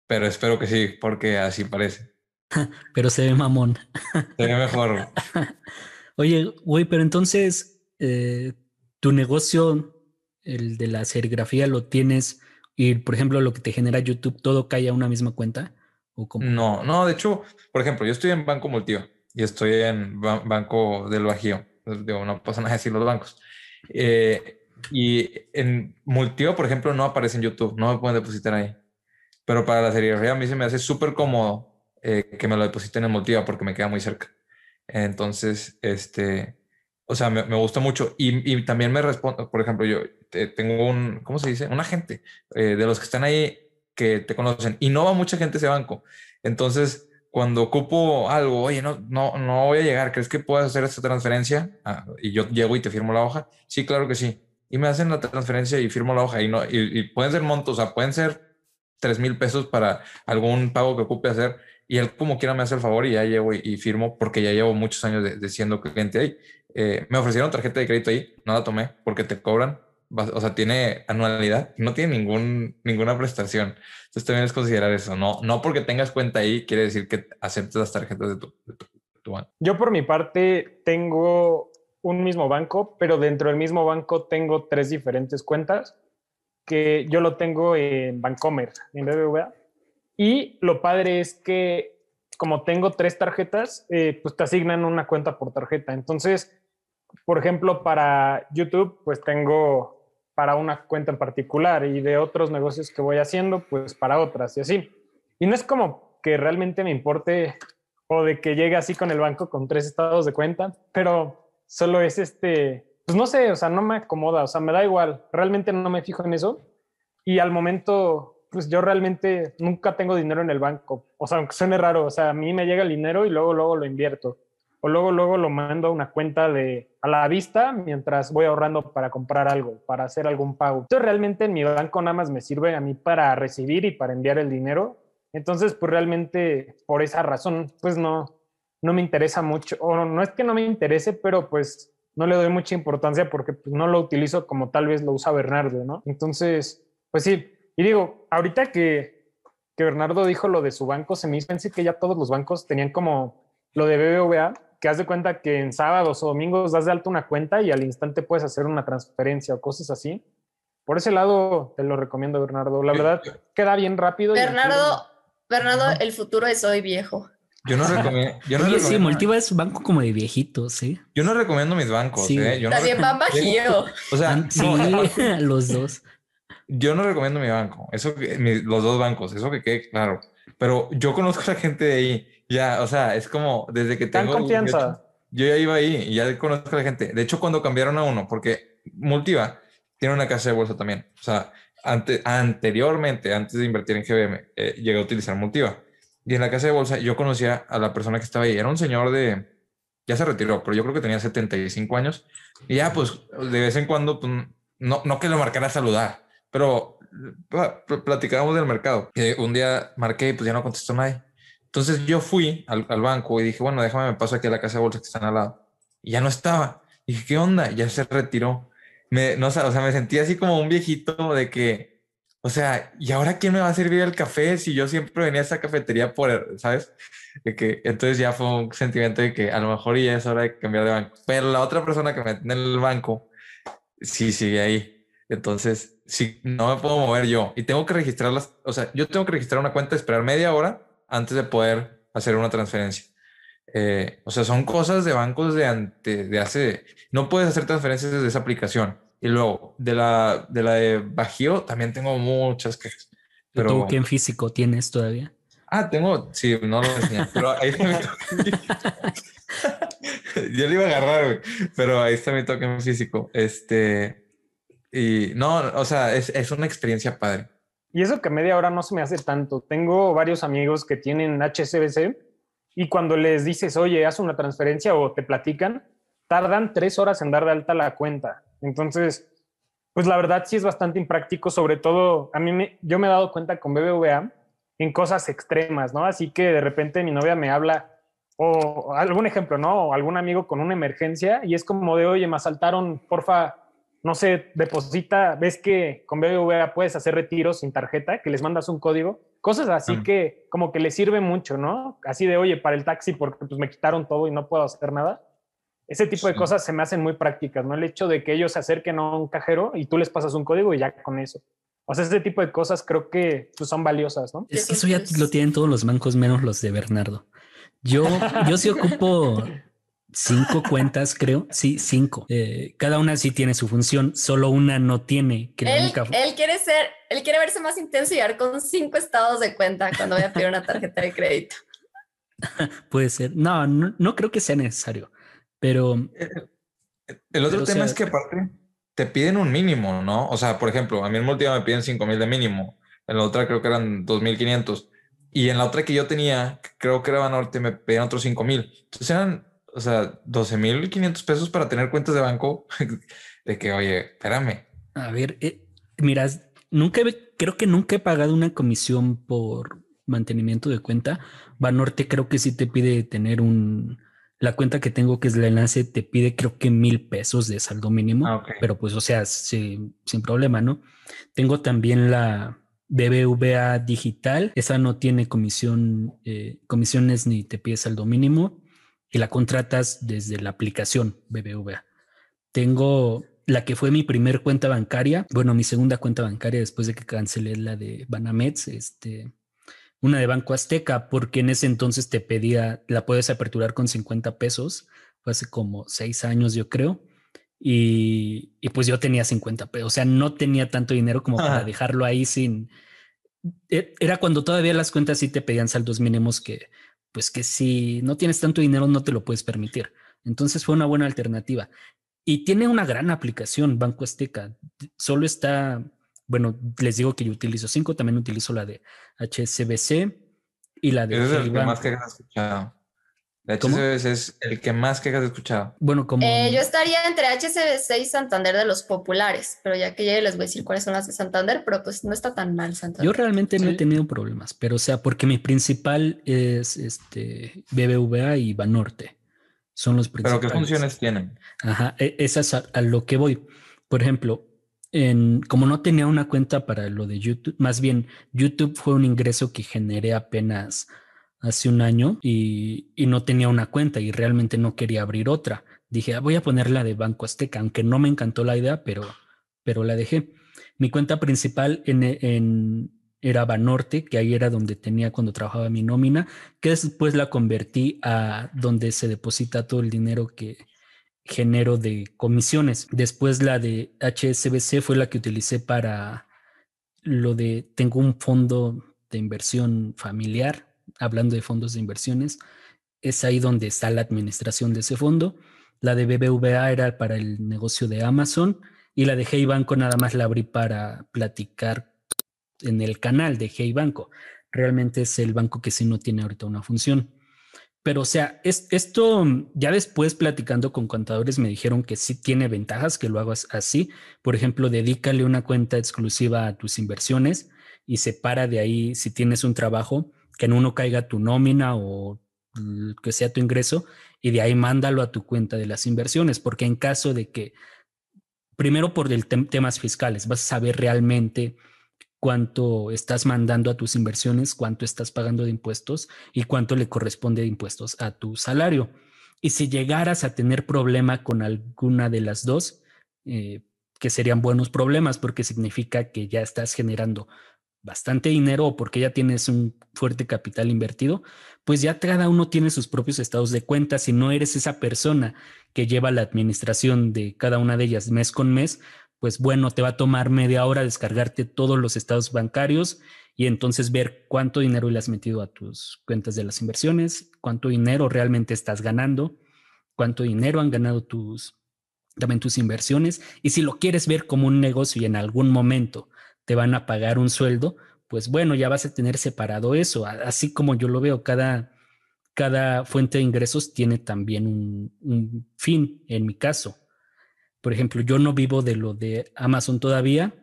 pero espero que sí, porque así parece. pero se ve mamón. Se ve mejor. Oye, güey, pero entonces, eh, tu negocio, el de la serigrafía, lo tienes y, por ejemplo, lo que te genera YouTube, todo cae a una misma cuenta. ¿O cómo? No, no, de hecho, por ejemplo, yo estoy en Banco Multiva y estoy en ba- Banco del Bajío. Digo, no pasa nada decir los bancos. Eh, y en Multiva, por ejemplo, no aparece en YouTube, no me pueden depositar ahí. Pero para la serigrafía a mí se me hace súper cómodo eh, que me lo depositen en Multiva porque me queda muy cerca. Entonces, este, o sea, me, me gusta mucho. Y, y también me responde, por ejemplo, yo te- tengo un, ¿cómo se dice? Un agente eh, de los que están ahí que te conocen y no va mucha gente a ese banco. Entonces, cuando ocupo algo, oye, no, no, no voy a llegar, ¿crees que puedes hacer esta transferencia? Ah, y yo llego y te firmo la hoja. Sí, claro que sí. Y me hacen la transferencia y firmo la hoja y no, y, y pueden ser montos, o sea, pueden ser tres mil pesos para algún pago que ocupe hacer. Y él como quiera me hace el favor y ya llego y, y firmo porque ya llevo muchos años de, de siendo cliente ahí. Eh, me ofrecieron tarjeta de crédito ahí, no la tomé porque te cobran, o sea, tiene anualidad, no tiene ningún, ninguna prestación. Entonces también es considerar eso, no, no porque tengas cuenta ahí quiere decir que aceptes las tarjetas de tu, de tu, de tu banco. Yo por mi parte tengo un mismo banco, pero dentro del mismo banco tengo tres diferentes cuentas que yo lo tengo en Bancomer, en BBVA. Y lo padre es que como tengo tres tarjetas, eh, pues te asignan una cuenta por tarjeta. Entonces, por ejemplo, para YouTube, pues tengo para una cuenta en particular y de otros negocios que voy haciendo, pues para otras y así. Y no es como que realmente me importe o de que llegue así con el banco con tres estados de cuenta, pero solo es este, pues no sé, o sea, no me acomoda, o sea, me da igual, realmente no me fijo en eso y al momento, pues yo realmente nunca tengo dinero en el banco, o sea, aunque suene raro, o sea, a mí me llega el dinero y luego, luego lo invierto, o luego, luego lo mando a una cuenta de a la vista mientras voy ahorrando para comprar algo, para hacer algún pago. Entonces realmente en mi banco nada más me sirve a mí para recibir y para enviar el dinero entonces, pues realmente por esa razón, pues no, no me interesa mucho, o no, no es que no me interese, pero pues no le doy mucha importancia porque pues, no lo utilizo como tal vez lo usa Bernardo, ¿no? Entonces, pues sí, y digo, ahorita que, que Bernardo dijo lo de su banco, se me hizo, pensé que ya todos los bancos tenían como lo de BBVA, que haz de cuenta que en sábados o domingos das de alta una cuenta y al instante puedes hacer una transferencia o cosas así. Por ese lado te lo recomiendo, Bernardo. La verdad, queda bien rápido. y Bernardo, Bernardo, el futuro es hoy viejo. Yo no recomiendo. Yo no, Oye, sí, recomiendo, Multiva es banco como de viejitos, ¿sí? yo no recomiendo mis bancos. Sí. ¿eh? Yo no También recom- van bajío. O sea, sí, no, los dos. yo no recomiendo mi banco. Eso que, mi- los dos bancos, eso que quede claro. Pero yo conozco a la gente de ahí. Ya, o sea, es como desde que tengo. confianza. 18, yo ya iba ahí y ya conozco a la gente. De hecho, cuando cambiaron a uno, porque Multiva tiene una casa de bolsa también. O sea, ante, anteriormente, antes de invertir en GBM, eh, llegué a utilizar Multiva. Y en la casa de bolsa yo conocía a la persona que estaba ahí. Era un señor de, ya se retiró, pero yo creo que tenía 75 años. Y ya, pues, de vez en cuando, pues, no, no que lo marcara a saludar, pero pla- pl- platicábamos del mercado. Un día marqué y pues ya no contestó nadie. Entonces yo fui al, al banco y dije, bueno, déjame, me paso aquí a la casa de bolsa que están al lado. Y ya no estaba. Y dije, ¿qué onda? Ya se retiró. Me, no, o sea, me sentí así como un viejito de que, o sea, ¿y ahora quién me va a servir el café si yo siempre venía a esa cafetería por, ¿sabes? De que, entonces ya fue un sentimiento de que a lo mejor ya es hora de cambiar de banco. Pero la otra persona que me atiende en el banco, sí sigue ahí. Entonces, sí, no me puedo mover yo y tengo que registrarlas. O sea, yo tengo que registrar una cuenta, esperar media hora antes de poder hacer una transferencia. Eh, o sea, son cosas de bancos de, ante, de hace. No puedes hacer transferencias desde esa aplicación. Y luego, de la de, la de Bajío, también tengo muchas quejas. Pero tú que en físico tienes todavía. ah, tengo, sí, no lo enseñé, pero ahí está mi token. Yo le iba a agarrar, güey, pero ahí está mi token físico. Este, y no, o sea, es, es una experiencia padre. Y eso que media hora no se me hace tanto. Tengo varios amigos que tienen HSBC y cuando les dices, oye, haz una transferencia o te platican, tardan tres horas en dar de alta la cuenta. Entonces, pues la verdad sí es bastante impráctico, sobre todo a mí me, yo me he dado cuenta con BBVA en cosas extremas, ¿no? Así que de repente mi novia me habla o algún ejemplo, ¿no? O algún amigo con una emergencia y es como de, oye, me asaltaron, porfa, no sé, deposita, ves que con BBVA puedes hacer retiros sin tarjeta, que les mandas un código, cosas así Ah. que como que les sirve mucho, ¿no? Así de, oye, para el taxi porque pues me quitaron todo y no puedo hacer nada. Ese tipo de Sí. cosas se me hacen muy prácticas, ¿no? El hecho de que ellos se acerquen a un cajero y tú les pasas un código y ya con eso. O sea, ese tipo de cosas creo que pues, son valiosas, ¿no? Es que eso ya lo tienen todos los bancos menos los de Bernardo. Yo, yo sí ocupo cinco cuentas, creo. Sí, cinco. Eh, cada una sí tiene su función, solo una no tiene. él, él, quiere ser, él quiere verse más intenso y llegar con cinco estados de cuenta cuando vaya a pedir una tarjeta de crédito. Puede ser. No, no, creo que sea necesario, pero... El, otro tema es que aparte te piden un mínimo, ¿no? O sea, por ejemplo, a mí en la última me piden 5 mil de mínimo, en la otra creo que eran 2.500 y en la otra que yo tenía, creo que era Banorte, me pedían otros 5 mil. Entonces eran, o sea, 12.500 pesos para tener cuentas de banco de que, oye, espérame. A ver, eh, mira, nunca, creo que nunca he pagado una comisión por mantenimiento de cuenta. Banorte creo que sí te pide tener un, la cuenta que tengo, que es la enlace, te pide creo que mil pesos de saldo mínimo, ah, pero pues, o sea, sin problema, ¿no? Tengo también la BBVA digital, esa no tiene comisión, eh, comisiones ni te pide saldo mínimo y la contratas desde la aplicación BBVA. Tengo la que fue mi primer cuenta bancaria, bueno, mi segunda cuenta bancaria después de que cancelé la de Banamex, este, una de Banco Azteca, porque en ese entonces te pedía, la puedes aperturar con 50 pesos, fue hace como seis años yo creo, y, pues yo tenía 50 pesos, o sea, no tenía tanto dinero como para dejarlo ahí sin... E, era cuando todavía las cuentas sí te pedían saldos mínimos que, pues que si no tienes tanto dinero no te lo puedes permitir. Entonces fue una buena alternativa. Y tiene una gran aplicación Banco Azteca. Solo está bueno, les digo que yo utilizo cinco, también utilizo la de HSBC y la de... Ese es el que más quejas has escuchado. La HSBC es el que más quejas has escuchado. Bueno, como... Eh, yo estaría entre HSBC y Santander de los populares, pero ya que llegue les voy a decir cuáles son las de Santander, pero pues no está tan mal Santander. Yo realmente no he tenido problemas, pero o sea, porque mi principal es este BBVA y Banorte. Son los principales. ¿Pero qué funciones tienen? Ajá, e, esas a lo que voy. Por ejemplo, como no tenía una cuenta para lo de YouTube, más bien YouTube fue un ingreso que generé apenas hace un año y, no tenía una cuenta y realmente no quería abrir otra. Dije, ah, voy a ponerla de Banco Azteca, aunque no me encantó la idea, pero, pero la dejé. Mi cuenta principal en, en, era Banorte, que ahí era donde tenía cuando trabajaba mi nómina, que después la convertí a donde se deposita todo el dinero que, género de comisiones. Después la de HSBC fue la que utilicé para lo de, tengo un fondo de inversión familiar, hablando de fondos de inversiones, es ahí donde está la administración de ese fondo. La de BBVA era para el negocio de Amazon y la de Hey Banco nada más la abrí para platicar en el canal de Hey Banco. Realmente es el banco que sí no tiene ahorita una función. Pero, o sea, es, esto ya después platicando con contadores me dijeron que sí tiene ventajas que lo hagas así. Por ejemplo, dedícale una cuenta exclusiva a tus inversiones y separa de ahí si tienes un trabajo, que en uno caiga tu nómina o que sea tu ingreso y de ahí mándalo a tu cuenta de las inversiones, porque en caso de que, primero por el temas fiscales, vas a saber realmente cuánto estás mandando a tus inversiones, cuánto estás pagando de impuestos y cuánto le corresponde de impuestos a tu salario. Y si llegaras a tener problema con alguna de las dos, eh, que serían buenos problemas porque significa que ya estás generando bastante dinero o porque ya tienes un fuerte capital invertido, pues ya cada uno tiene sus propios estados de cuenta. Si no eres esa persona que lleva la administración de cada una de ellas mes con mes, pues bueno, te va a tomar media hora descargarte todos los estados bancarios y entonces ver cuánto dinero le has metido a tus cuentas de las inversiones, cuánto dinero realmente estás ganando, cuánto dinero han ganado tus también tus inversiones. Y si lo quieres ver como un negocio y en algún momento te van a pagar un sueldo, pues bueno, ya vas a tener separado eso, así como yo lo veo cada cada fuente de ingresos tiene también un, un fin en mi caso por ejemplo, yo no vivo de lo de Amazon todavía,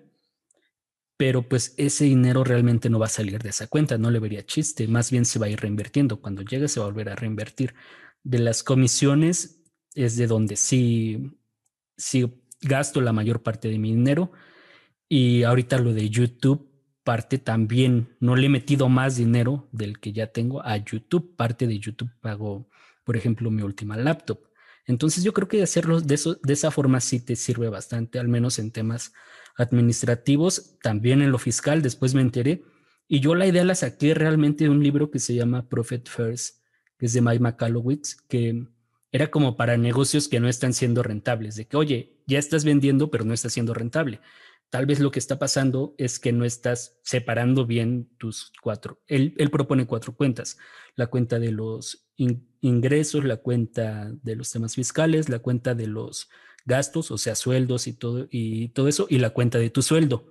pero pues ese dinero realmente no va a salir de esa cuenta, no le vería chiste, más bien se va a ir reinvirtiendo. Cuando llegue se va a volver a reinvertir. De las comisiones es de donde sí, sí gasto la mayor parte de mi dinero y ahorita lo de YouTube parte también, no le he metido más dinero del que ya tengo a YouTube, parte de YouTube pago, por ejemplo, mi última laptop. Entonces yo creo que hacerlo de, esa forma sí te sirve bastante, al menos en temas administrativos, también en lo fiscal, después me enteré. Y yo la idea la saqué realmente de un libro que se llama Profit First, que es de Mike McAllowitz, que era como para negocios que no están siendo rentables, de que, oye, ya estás vendiendo, pero no está siendo rentable. Tal vez lo que está pasando es que no estás separando bien tus cuatro. Él, propone cuatro cuentas. La cuenta de los ingresos, la cuenta de los temas fiscales, la cuenta de los gastos, o sea, sueldos y todo, y todo eso, y la cuenta de tu sueldo.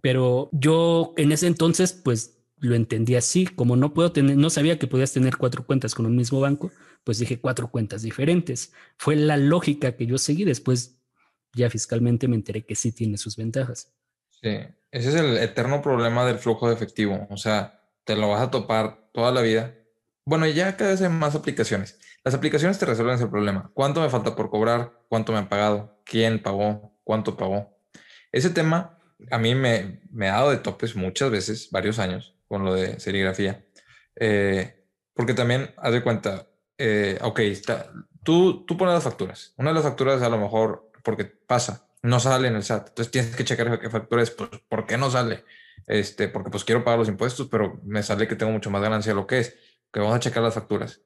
Pero yo en ese entonces, pues lo entendí así, como no puedo tener, no sabía que podías tener cuatro cuentas con un mismo banco, pues dije cuatro cuentas diferentes. Fue la lógica que yo seguí. Después ya fiscalmente me enteré que sí tiene sus ventajas. Sí, ese es el eterno problema del flujo de efectivo. O sea, te lo vas a topar toda la vida. Bueno, ya cada vez hay más aplicaciones. Las aplicaciones te resuelven ese problema. ¿Cuánto me falta por cobrar? ¿Cuánto me han pagado? ¿Quién pagó? ¿Cuánto pagó? Ese tema a mí me, me ha dado de topes muchas veces, varios años, con lo de serigrafía. Eh, porque también, haz de cuenta, eh, ok, está, tú, tú pones las facturas. Una de las facturas a lo mejor porque pasa, no sale en el SAT. Entonces tienes que checar qué factura es, pues, ¿por qué no sale? Este, porque pues quiero pagar los impuestos, pero me sale que tengo mucho más ganancia de lo que es, que vamos a checar las facturas.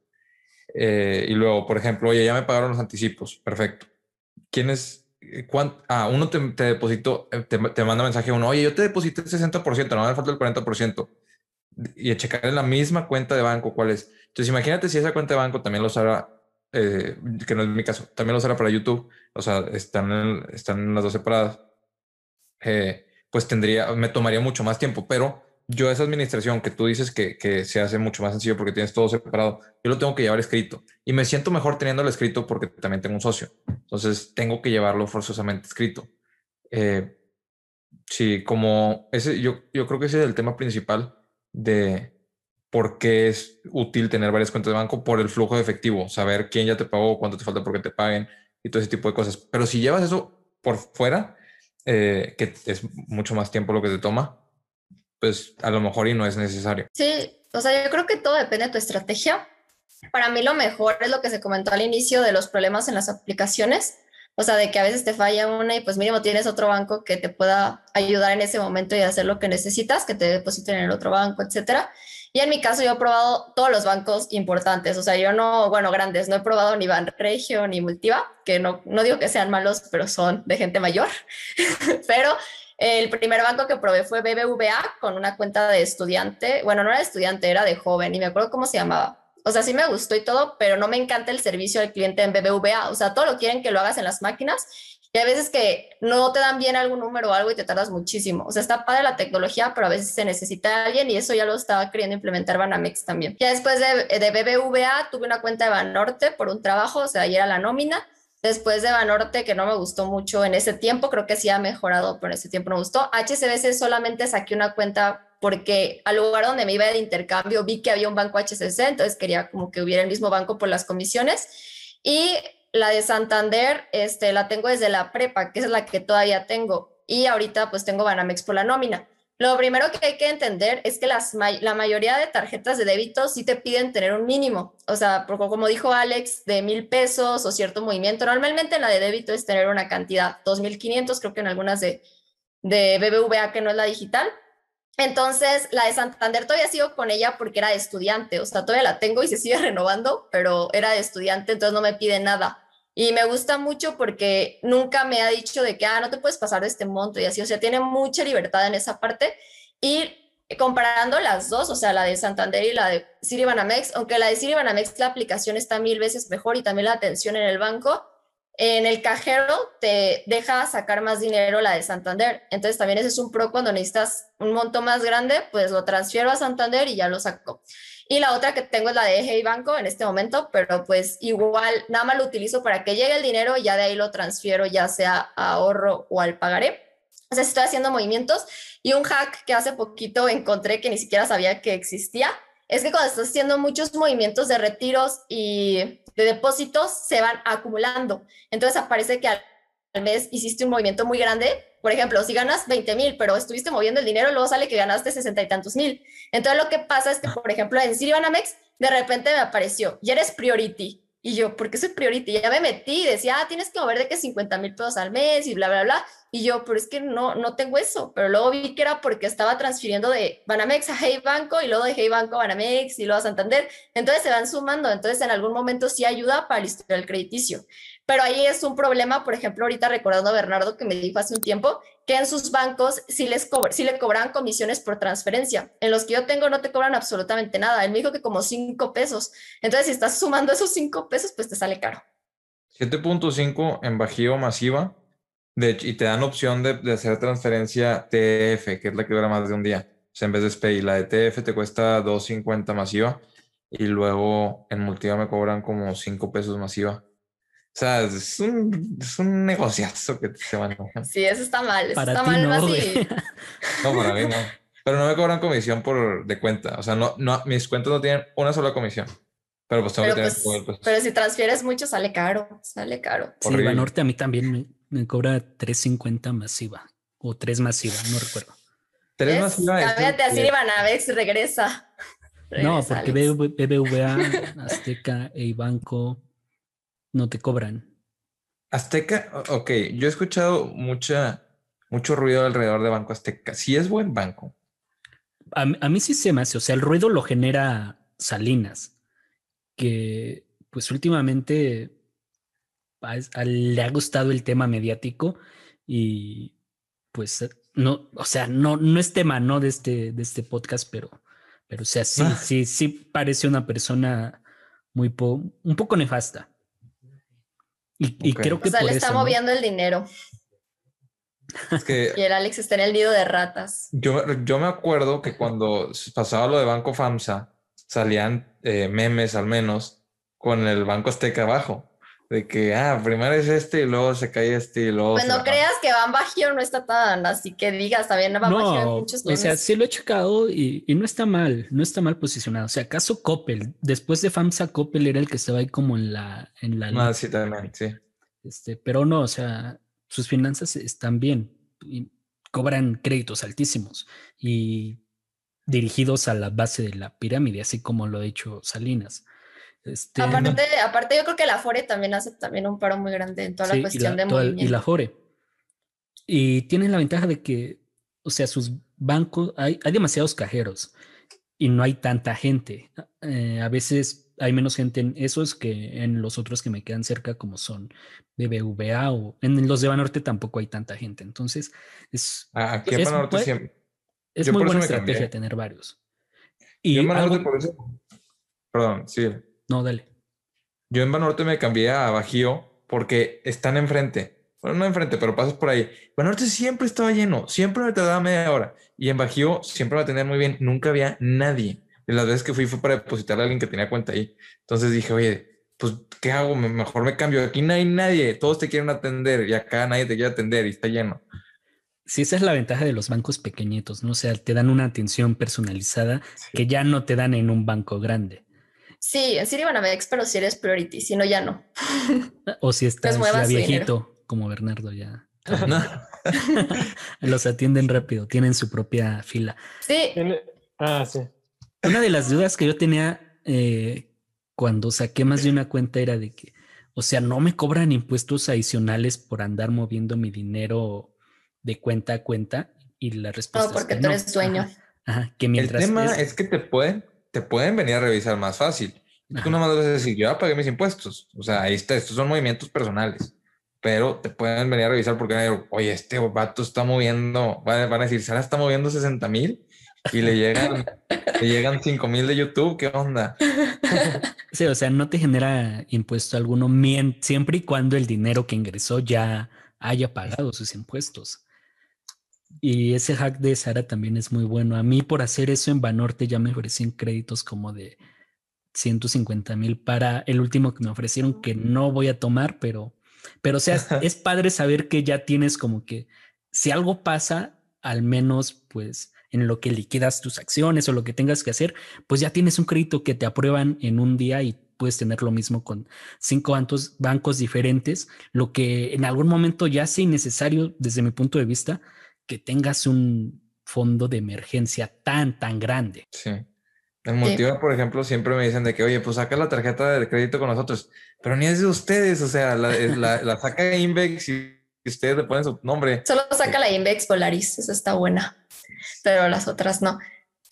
Eh, y luego, por ejemplo, oye, ya me pagaron los anticipos, perfecto. ¿Quién es? Eh, ah, uno te, te depositó, eh, te, te, manda mensaje uno, oye, yo te deposité el 60%, no me falta el 40%. Y a checar en la misma cuenta de banco cuál es. Entonces, imagínate si esa cuenta de banco también lo sabrá eh, que no es mi caso, también lo usará para YouTube, o sea, están en, están las dos separadas, eh, pues tendría, me tomaría mucho más tiempo, pero yo esa administración que tú dices que, se hace mucho más sencillo porque tienes todo separado, yo lo tengo que llevar escrito y me siento mejor teniéndolo escrito porque también tengo un socio, entonces tengo que llevarlo forzosamente escrito. Eh, sí, como ese, yo, yo creo que ese es el tema principal de, por qué es útil tener varias cuentas de banco por el flujo de efectivo, saber quién ya te pagó, cuánto te falta porque te paguen y todo ese tipo de cosas. Pero si llevas eso por fuera, eh, que es mucho más tiempo lo que te toma, pues a lo mejor y no es necesario. Sí, o sea, yo creo que todo depende de tu estrategia. Para mí lo mejor es lo que se comentó al inicio de los problemas en las aplicaciones. O sea, de que a veces te falla una y pues mínimo tienes otro banco que te pueda ayudar en ese momento y hacer lo que necesitas, que te depositen en el otro banco, etcétera. Y en mi caso yo he probado todos los bancos importantes, o sea, yo no, bueno, grandes, no he probado ni Banregio ni Multiva, que no, no digo que sean malos, pero son de gente mayor. pero el primer banco que probé fue BBVA con una cuenta de estudiante, bueno, no era de estudiante, era de joven, y me acuerdo cómo se llamaba. O sea, sí me gustó y todo, pero no me encanta el servicio al cliente en BBVA. O sea, todo lo quieren que lo hagas en las máquinas y a veces que no te dan bien algún número o algo y te tardas muchísimo. O sea, está padre la tecnología, pero a veces se necesita alguien y eso ya lo estaba queriendo implementar Banamex también. Ya después de, de BBVA tuve una cuenta de Banorte por un trabajo, o sea, ahí era la nómina. Después de Banorte, que no me gustó mucho en ese tiempo, creo que sí ha mejorado, pero en ese tiempo no me gustó. HCBC solamente saqué una cuenta porque al lugar donde me iba de intercambio vi que había un banco HCC, entonces quería como que hubiera el mismo banco por las comisiones. Y la de Santander, este, la tengo desde la prepa, que es la que todavía tengo. Y ahorita pues tengo Banamex por la nómina. Lo primero que hay que entender es que la mayoría de tarjetas de débito sí te piden tener un mínimo. O sea, como dijo Alex, de mil pesos o cierto movimiento. Normalmente la de débito es tener una cantidad, 2.500, creo que en algunas de, de BBVA que no es la digital. Entonces, la de Santander todavía sigo con ella porque era de estudiante. O sea, todavía la tengo y se sigue renovando, pero era de estudiante, entonces no me pide nada. Y me gusta mucho porque nunca me ha dicho de que, ah, no te puedes pasar de este monto y así, o sea, tiene mucha libertad en esa parte. Y comparando las dos, o sea, la de Santander y la de Citibanamex, aunque la de Citibanamex la aplicación está mil veces mejor y también la atención en el banco, en el cajero te deja sacar más dinero la de Santander. Entonces también ese es un pro cuando necesitas un monto más grande, pues lo transfiero a Santander y ya lo saco. Y la otra que tengo es la de Hey Banco en este momento, pero pues igual nada más lo utilizo para que llegue el dinero y ya de ahí lo transfiero ya sea a ahorro o al pagaré. O sea, estoy haciendo movimientos y un hack que hace poquito encontré que ni siquiera sabía que existía es que cuando estás haciendo muchos movimientos de retiros y de depósitos se van acumulando. Entonces aparece que al mes hiciste un movimiento muy grande. Por ejemplo, si ganas 20 mil, pero estuviste moviendo el dinero, luego sale que ganaste 60 y tantos mil. Entonces lo que pasa es que, por ejemplo, en Siribanamex, de repente me apareció, y eres priority. Y yo, ¿por qué soy priority? Ya me metí y decía, ah, tienes que mover de que 50 mil pesos al mes y bla, bla, bla. Y yo, pero es que no, no tengo eso. Pero luego vi que era porque estaba transfiriendo de Banamex a Hey Banco y luego de Hey Banco a Banamex y luego a Santander. Entonces se van sumando. Entonces en algún momento sí ayuda para el historial crediticio. Pero ahí es un problema, por ejemplo, ahorita recordando a Bernardo que me dijo hace un tiempo que en sus bancos sí, les sí le cobran comisiones por transferencia. En los que yo tengo no te cobran absolutamente nada. Él me dijo que como cinco pesos. Entonces, si estás sumando esos cinco pesos, pues te sale caro. 7.5 en Bajío masiva. De y te dan opción de, de, hacer transferencia TF, que es la que dura más de un día. O sea, en vez de SPAY, la de TF te cuesta 2.50 masiva y luego en Multiva me cobran como 5 pesos masiva. O sea, es un, es un negociazo que se maneja. Sí, eso está mal. Eso para está mal no, así. No, para mí no. Pero no me cobran comisión por de cuenta. O sea, no, no, mis cuentas no tienen una sola comisión. Pero pues tengo pero, que pues, tener. Pues, pero si transfieres mucho, sale caro. Sale caro. Sí, Banorte a mí también me, me cobra 3.50 masiva. O 3 masiva, no recuerdo. 3 masiva. Cámbiate así y Banamex regresa. regresa. No, porque BBVA, Azteca, Eibanco no te cobran. Azteca, ok, yo he escuchado mucha, mucho ruido alrededor de Banco Azteca. Sí es buen banco. A, a, mí sí se me hace, o sea, el ruido lo genera Salinas, que pues últimamente a, a, le ha gustado el tema mediático y pues no, o sea, no, no es tema, ¿no? De este, de este podcast, pero, pero o sea, sí, ah. sí, sí parece una persona muy, po, un poco nefasta. Y, y okay. creo que o sea, por le está eso, moviendo ¿no? el dinero. Es que y el Alex está en el nido de ratas. Yo, yo me acuerdo que cuando pasaba lo de Banco FAMSA, salían eh, memes al menos con el Banco Azteca abajo. De que, ah, primero es este y luego se cae este y luego. Pues no creas que Van Bajío no está tan así que digas, también Van no, Bajío hay muchos O sea, sí lo he checado y, y, no está mal, no está mal posicionado. O sea, acaso Coppel, después de FAMSA, Coppel era el que estaba ahí como en la. En la ah, sí, también, sí. Este, pero no, o sea, sus finanzas están bien y cobran créditos altísimos y dirigidos a la base de la pirámide, así como lo ha hecho Salinas. Este, aparte, no. aparte, yo creo que la Fore también hace también un paro muy grande en toda sí, la cuestión y la, de movimiento. Y la Fore. Y tienen la ventaja de que, o sea, sus bancos, hay, hay demasiados cajeros y no hay tanta gente. Eh, a veces hay menos gente en esos que en los otros que me quedan cerca, como son BBVA o en los de Banorte tampoco hay tanta gente. Entonces, es, aquí en Banorte siempre. Es muy buena estrategia cambié. tener varios. Y yo en Banorte algo... por eso. Perdón, sí. No, dale. Yo en Banorte me cambié a Bajío porque están enfrente. Bueno, no enfrente, pero pasas por ahí. Banorte siempre estaba lleno, siempre me tardaba media hora. Y en Bajío siempre me atendían muy bien, nunca había nadie. Y las veces que fui fue para depositarle a alguien que tenía cuenta ahí. Entonces dije, oye, pues, ¿qué hago? Mejor me cambio. Aquí no hay nadie, todos te quieren atender y acá nadie te quiere atender y está lleno. Sí, esa es la ventaja de los bancos pequeñitos, ¿no? O sea, te dan una atención personalizada sí. que ya no te dan en un banco grande. Sí, en Citibanamex, pero si eres priority, si no, ya no. O si estás pues ya viejito, como Bernardo ya. No. Los atienden rápido, tienen su propia fila. Sí. Ah, sí. Una de las dudas que yo tenía eh, cuando saqué más de una cuenta era de que, o sea, no me cobran impuestos adicionales por andar moviendo mi dinero de cuenta a cuenta y la respuesta no, porque es que tú no. eres dueño. Ajá, ajá, que mientras El tema es... es, que te pueden, te pueden venir a revisar más fácil. Ajá. Tú nomás vas a decir, yo ya pagué mis impuestos. O sea, ahí está, estos son movimientos personales. Pero te pueden venir a revisar porque, oye, este vato está moviendo, van a decir, Sara está moviendo 60 mil y le llegan, le llegan 5 mil de YouTube, ¿qué onda? Sí, o sea, no te genera impuesto alguno siempre y cuando el dinero que ingresó ya haya pagado sus impuestos. Y ese hack de Sara también es muy bueno. A mí por hacer eso en Banorte ya me ofrecían créditos como de 150 mil para el último que me ofrecieron que no voy a tomar, pero, pero o sea, es padre saber que ya tienes como que si algo pasa, al menos pues en lo que liquidas tus acciones o lo que tengas que hacer, pues ya tienes un crédito que te aprueban en un día y puedes tener lo mismo con cinco bancos, bancos diferentes, lo que en algún momento ya sea innecesario desde mi punto de vista que tengas un fondo de emergencia tan, tan grande. Sí. En Multiva, por ejemplo, siempre me dicen de que, oye, pues saca la tarjeta de crédito con nosotros, pero ni es de ustedes, o sea, la, la, la saca Invex y ustedes le ponen su nombre. Solo saca la Invex Polaris, esa está buena, pero las otras no.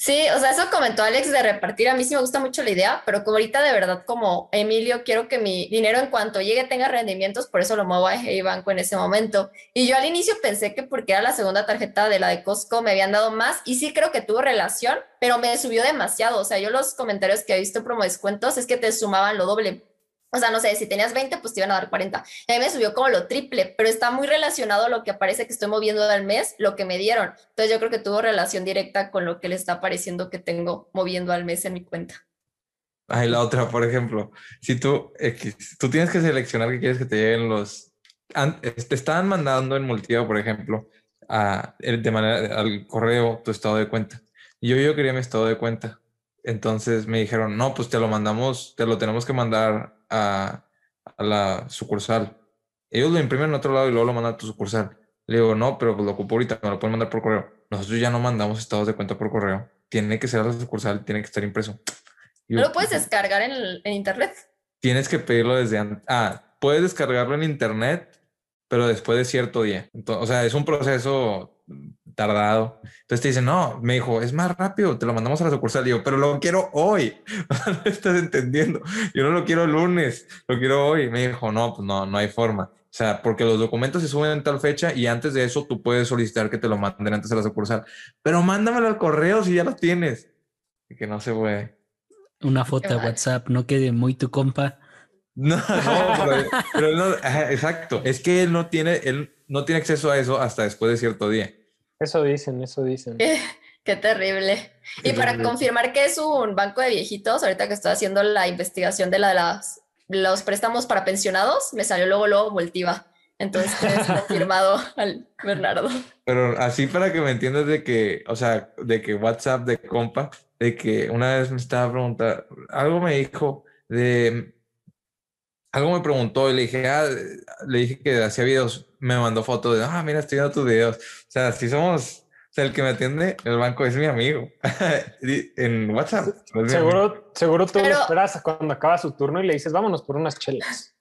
Sí, o sea, eso comentó Alex de repartir. A mí sí me gusta mucho la idea, pero como ahorita de verdad, como Emilio, quiero que mi dinero en cuanto llegue tenga rendimientos, por eso lo muevo a Hey Banco en ese momento. Y yo al inicio pensé que porque era la segunda tarjeta de la de Costco me habían dado más y sí creo que tuvo relación, pero me subió demasiado. O sea, yo los comentarios que he visto promo descuentos es que te sumaban lo doble. O sea, no sé, si tenías 20, pues te iban a dar 40. Y a mí me subió como lo triple, pero está muy relacionado a lo que parece que estoy moviendo al mes, lo que me dieron. Entonces yo creo que tuvo relación directa con lo que le está pareciendo que tengo moviendo al mes en mi cuenta. Ay, la otra, por ejemplo, si tú, tú tienes que seleccionar que quieres que te lleguen los... Te estaban mandando en Multiva, por ejemplo, a, de manera, al correo tu estado de cuenta. Yo, yo quería mi estado de cuenta. Entonces me dijeron, no, pues te lo mandamos, te lo tenemos que mandar a, la sucursal. Ellos lo imprimen en otro lado y luego lo mandan a tu sucursal. Le digo, no, pero lo ocupo ahorita, me lo pueden mandar por correo. Nosotros ya no mandamos estados de cuenta por correo. Tiene que ser a la sucursal, tiene que estar impreso. ¿No lo puedes descargar en, en internet? Tienes que pedirlo desde antes. Ah, puedes descargarlo en internet, pero después de cierto día. Entonces, o sea, es un proceso tardado. Entonces te dicen, no, me dijo, es más rápido, te lo mandamos a la sucursal. Digo, pero lo quiero hoy. no estás entendiendo. Yo no lo quiero lunes, lo quiero hoy. Me dijo, no, pues no, no hay forma. O sea, porque los documentos se suben en tal fecha y antes de eso tú puedes solicitar que te lo manden antes a la sucursal. Pero mándamelo al correo si ya lo tienes. Y que no se puede. Una foto de WhatsApp, no quede muy tu compa. No, no, pero, no, exacto. Es que él no tiene, él no tiene acceso a eso hasta después de cierto día. Eso dicen, eso dicen. Qué, terrible. y para confirmar que es un banco de viejitos, ahorita que estoy haciendo la investigación de la de las, los préstamos para pensionados, me salió luego, luego Multiva. Entonces, confirmado al Bernardo. Pero así para que me entiendas de que, o sea, de que WhatsApp de compa, de que una vez me estaba preguntando, algo me dijo de algo me preguntó y le dije, ah, le dije que hacía videos, me mandó fotos de, ah, mira, estoy viendo tus videos. O sea, si somos, o sea, el que me atiende el banco es mi amigo en WhatsApp. seguro, seguro tú esperas cuando acaba su turno y le dices, vámonos por unas chelas.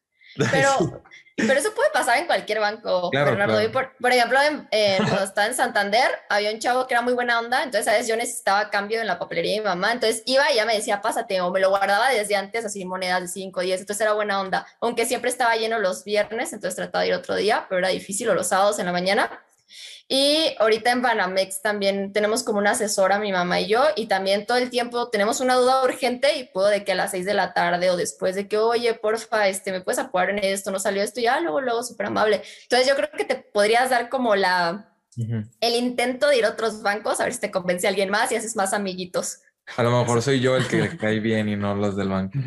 Pero, pero eso puede pasar en cualquier banco, Bernardo. Por, por, ejemplo, en, cuando estaba en Santander, había un chavo que era muy buena onda, entonces a veces yo necesitaba cambio en la papelería de mi mamá, entonces iba y ya me decía, pásate, o me lo guardaba desde antes, así monedas de 5, 10, entonces era buena onda, aunque siempre estaba lleno los viernes, entonces trataba de ir otro día, pero era difícil, o los sábados en la mañana. Y ahorita en Banamex también tenemos como una asesora, mi mamá y yo, y también todo el tiempo tenemos una duda urgente y puedo de que a las seis de la tarde o después de que, oye, porfa, este, me puedes apoyar en esto, no salió esto, ya luego, luego, súper amable. Entonces yo creo que te podrías dar como la, el intento de ir a otros bancos, a ver si te convence a alguien más y haces más amiguitos. A lo mejor soy yo el que le cae bien y no los del banco.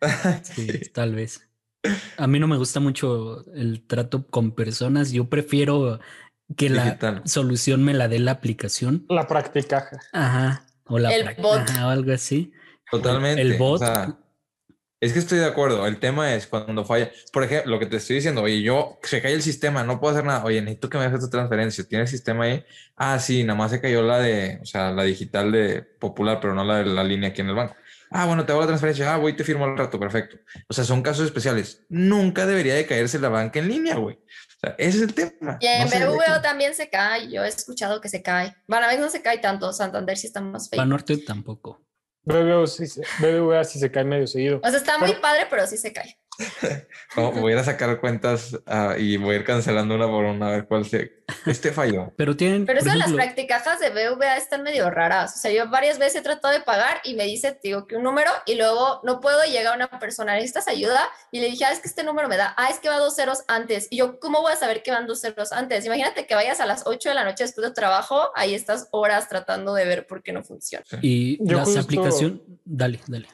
sí, tal vez. A mí no me gusta mucho el trato con personas. Yo prefiero que la solución me la dé la aplicación. La practicaja. Ajá. O la el bot. o algo así. Totalmente. El bot. es que estoy de acuerdo. El tema es cuando falla. Por ejemplo, lo que te estoy diciendo, oye, yo se cae el sistema, no puedo hacer nada. Oye, necesito que me dejes tu transferencia. ¿Tiene el sistema ahí? Ah, sí, nada más se cayó la de, o sea, la digital de popular, pero no la de la línea aquí en el banco. Ah, bueno, te hago la transferencia. Ah, voy, te firmo al rato. Perfecto. O sea, son casos especiales. Nunca debería de caerse la banca en línea, güey ese es el tema. Y en BBVA también se cae. Yo he escuchado que se cae. Banamex no se cae tanto. Santander sí está más feo. Banorte tampoco. BBVA sí, sí se cae medio seguido. O sea, está muy padre, pero sí se cae. voy a ir a sacar cuentas uh, y voy a ir cancelando una por una a ver cuál se. Este falló. Pero tienen. Pero eso ejemplo... las prácticas de BVA están medio raras. O sea, yo varias veces he tratado de pagar y me dice, digo, que un número y luego no puedo llegar a una persona, ¿necesitas ayuda? Y le dije, ah, es que este número me da, ah, es que va dos ceros antes. Y yo, ¿cómo voy a saber que van dos ceros antes? Imagínate que vayas a las 8 de la noche después de trabajo, ahí estás horas tratando de ver por qué no funciona. Y yo las aplicaciones. Dale, dale.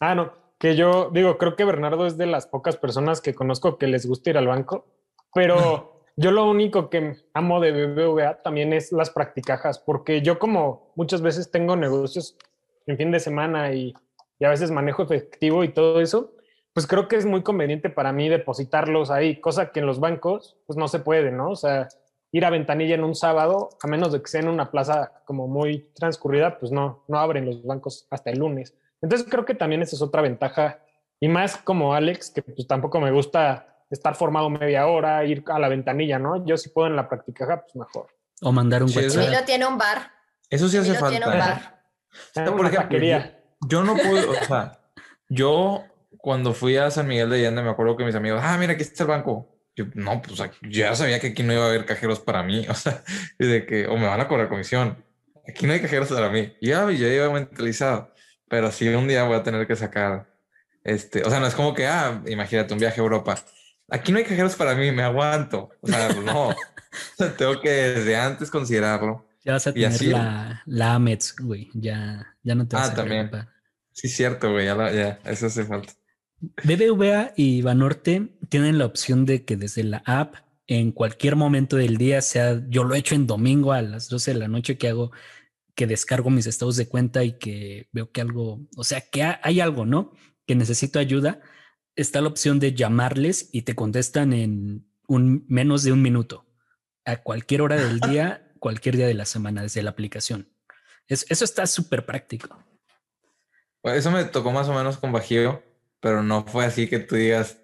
Ah, no que yo digo, creo que Bernardo es de las pocas personas que conozco que les gusta ir al banco, pero yo lo único que amo de BBVA también es las practicajas, porque yo como muchas veces tengo negocios en fin de semana y, y a veces manejo efectivo y todo eso, pues creo que es muy conveniente para mí depositarlos ahí, cosa que en los bancos pues no se puede, ¿no? O sea, ir a ventanilla en un sábado, a menos de que sea en una plaza como muy transcurrida, pues no, no abren los bancos hasta el lunes. Entonces creo que también esa es otra ventaja. Y más como Alex, que pues tampoco me gusta estar formado media hora, ir a la ventanilla, ¿no? Yo si puedo en la práctica, pues mejor. O mandar un Sí, eso- WhatsApp. Emilio tiene un bar. Eso sí hace tiene un falta. bar. sea, Una por ejemplo. Yo no puedo, o sea, yo cuando fui a San Miguel de Allende me acuerdo que mis amigos, ah, mira, aquí está el banco. Yo, no, pues aquí- yo ya sabía que aquí no iba a haber cajeros para mí, o sea, y de que, o me van a cobrar comisión. Aquí no hay cajeros para mí. Ya, ya iba mentalizado, pero sí un día voy a tener que sacar, este, o sea, no es como que, ah, imagínate un viaje a Europa. Aquí no hay cajeros para mí, me aguanto. O sea, no, O sea, tengo que desde antes considerarlo. Ya vas a Y tener así- la, la Amex, güey. Ya, ya no te vas Ah, a también. Sí, cierto, güey, ya, ya, eso hace falta. BBVA y Banorte tienen la opción de que desde la app, en cualquier momento del día, sea, yo lo he hecho en domingo a las 12 de la noche que hago, que descargo mis estados de cuenta y que veo que algo, o sea, que ha- hay algo, ¿no? Que necesito ayuda. Está la opción de llamarles y te contestan en un menos de un minuto, a cualquier hora del día, cualquier día de la semana, desde la aplicación. Es- eso está súper práctico. Bueno, Eso me tocó más o menos con Bajío, pero no fue así que tú digas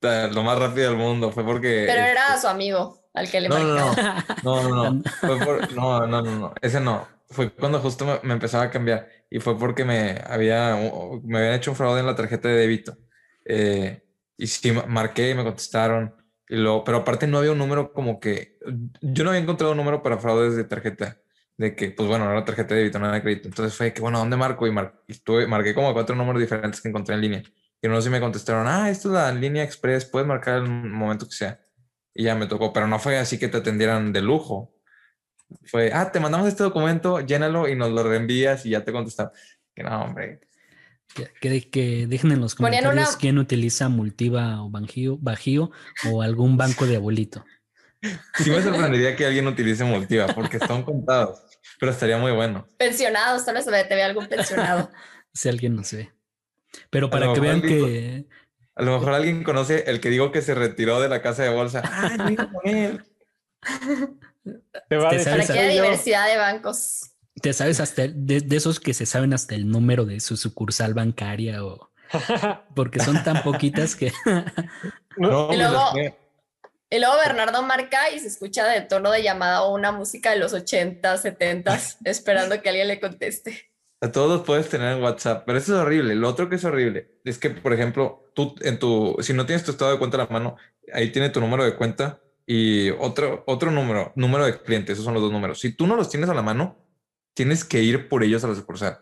"Ta- lo más rápido del mundo. Fue porque. Pero era este, su amigo al que le No, no, marcaba. no. No, no, no. Fue por- no, no, no, no. Ese no. Fue cuando justo me, me empezaba a cambiar y fue porque me había, me habían hecho un fraude en la tarjeta de débito. Eh, y sí, ma- marqué y me contestaron. Y luego, pero aparte no había un número como que yo no había encontrado un número para fraudes de tarjeta. De que, pues bueno, era tarjeta de débito, no era crédito. Entonces fue que, bueno, ¿dónde marco? Y, mar- y estuve, marqué como cuatro números diferentes que encontré en línea. Y no sé si me contestaron, ah, esto es la línea express, puedes marcar el momento que sea. Y ya me tocó, pero no fue así que te atendieran de lujo. Fue, ah, te mandamos este documento, llénalo y nos lo reenvías y ya te contestaron. Que no, hombre. Que, que- que dejen en los comentarios una- quién utiliza Multiva o Bajío, Bajío o algún banco de abuelito. Sí me sorprendería que alguien utilice Multiva porque son contados, pero estaría muy bueno. Pensionados, tal vez te ve algún pensionado. Si alguien no sé. Pero para que vean dijo- que A lo mejor alguien conoce el que digo que se retiró de la casa de bolsa. Ah, con él. Te va a Te decir, sabes Para que haya diversidad de bancos. te sabes hasta el- de, de esos que se saben hasta el número de su sucursal bancaria o porque son tan poquitas que No, Y pues, luego- Y luego Bernardo marca y se escucha de tono de llamada o una música de los 80, 70, esperando que alguien le conteste. A todos los puedes tener en WhatsApp, pero eso es horrible. Lo otro que es horrible es que, por ejemplo, tú en tu, si no tienes tu estado de cuenta a la mano, ahí tiene tu número de cuenta y otro, otro número, número de cliente. Esos son los dos números. Si tú no los tienes a la mano, tienes que ir por ellos a la sucursal.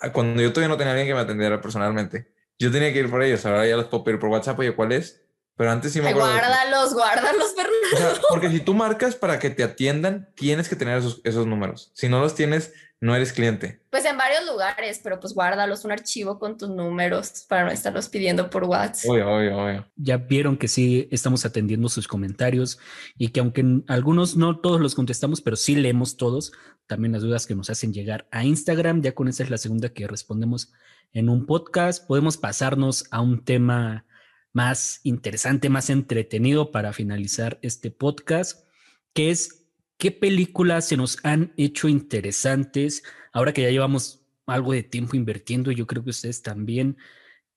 Ah, Cuando yo todavía no tenía alguien que me atendiera personalmente, yo tenía que ir por ellos. Ahora ya los puedo pedir por WhatsApp. Oye, ¿cuál es? Pero antes sí me acuerdo. de que- guárdalos, guárdalos, Bernardo. o sea, porque si tú marcas para que te atiendan, tienes que tener esos, esos números. Si no los tienes, no eres cliente. Pues en varios lugares, pero pues guárdalos, un archivo con tus números para no estarlos pidiendo por WhatsApp. Obvio, obvio, obvio. ya vieron que sí estamos atendiendo sus comentarios y que aunque algunos no todos los contestamos, pero sí leemos todos, también las dudas que nos hacen llegar a Instagram, ya con esa es la segunda que respondemos en un podcast, podemos pasarnos a un tema más interesante, más entretenido para finalizar este podcast, que es qué películas se nos han hecho interesantes ahora que ya llevamos algo de tiempo invirtiendo, yo creo que ustedes también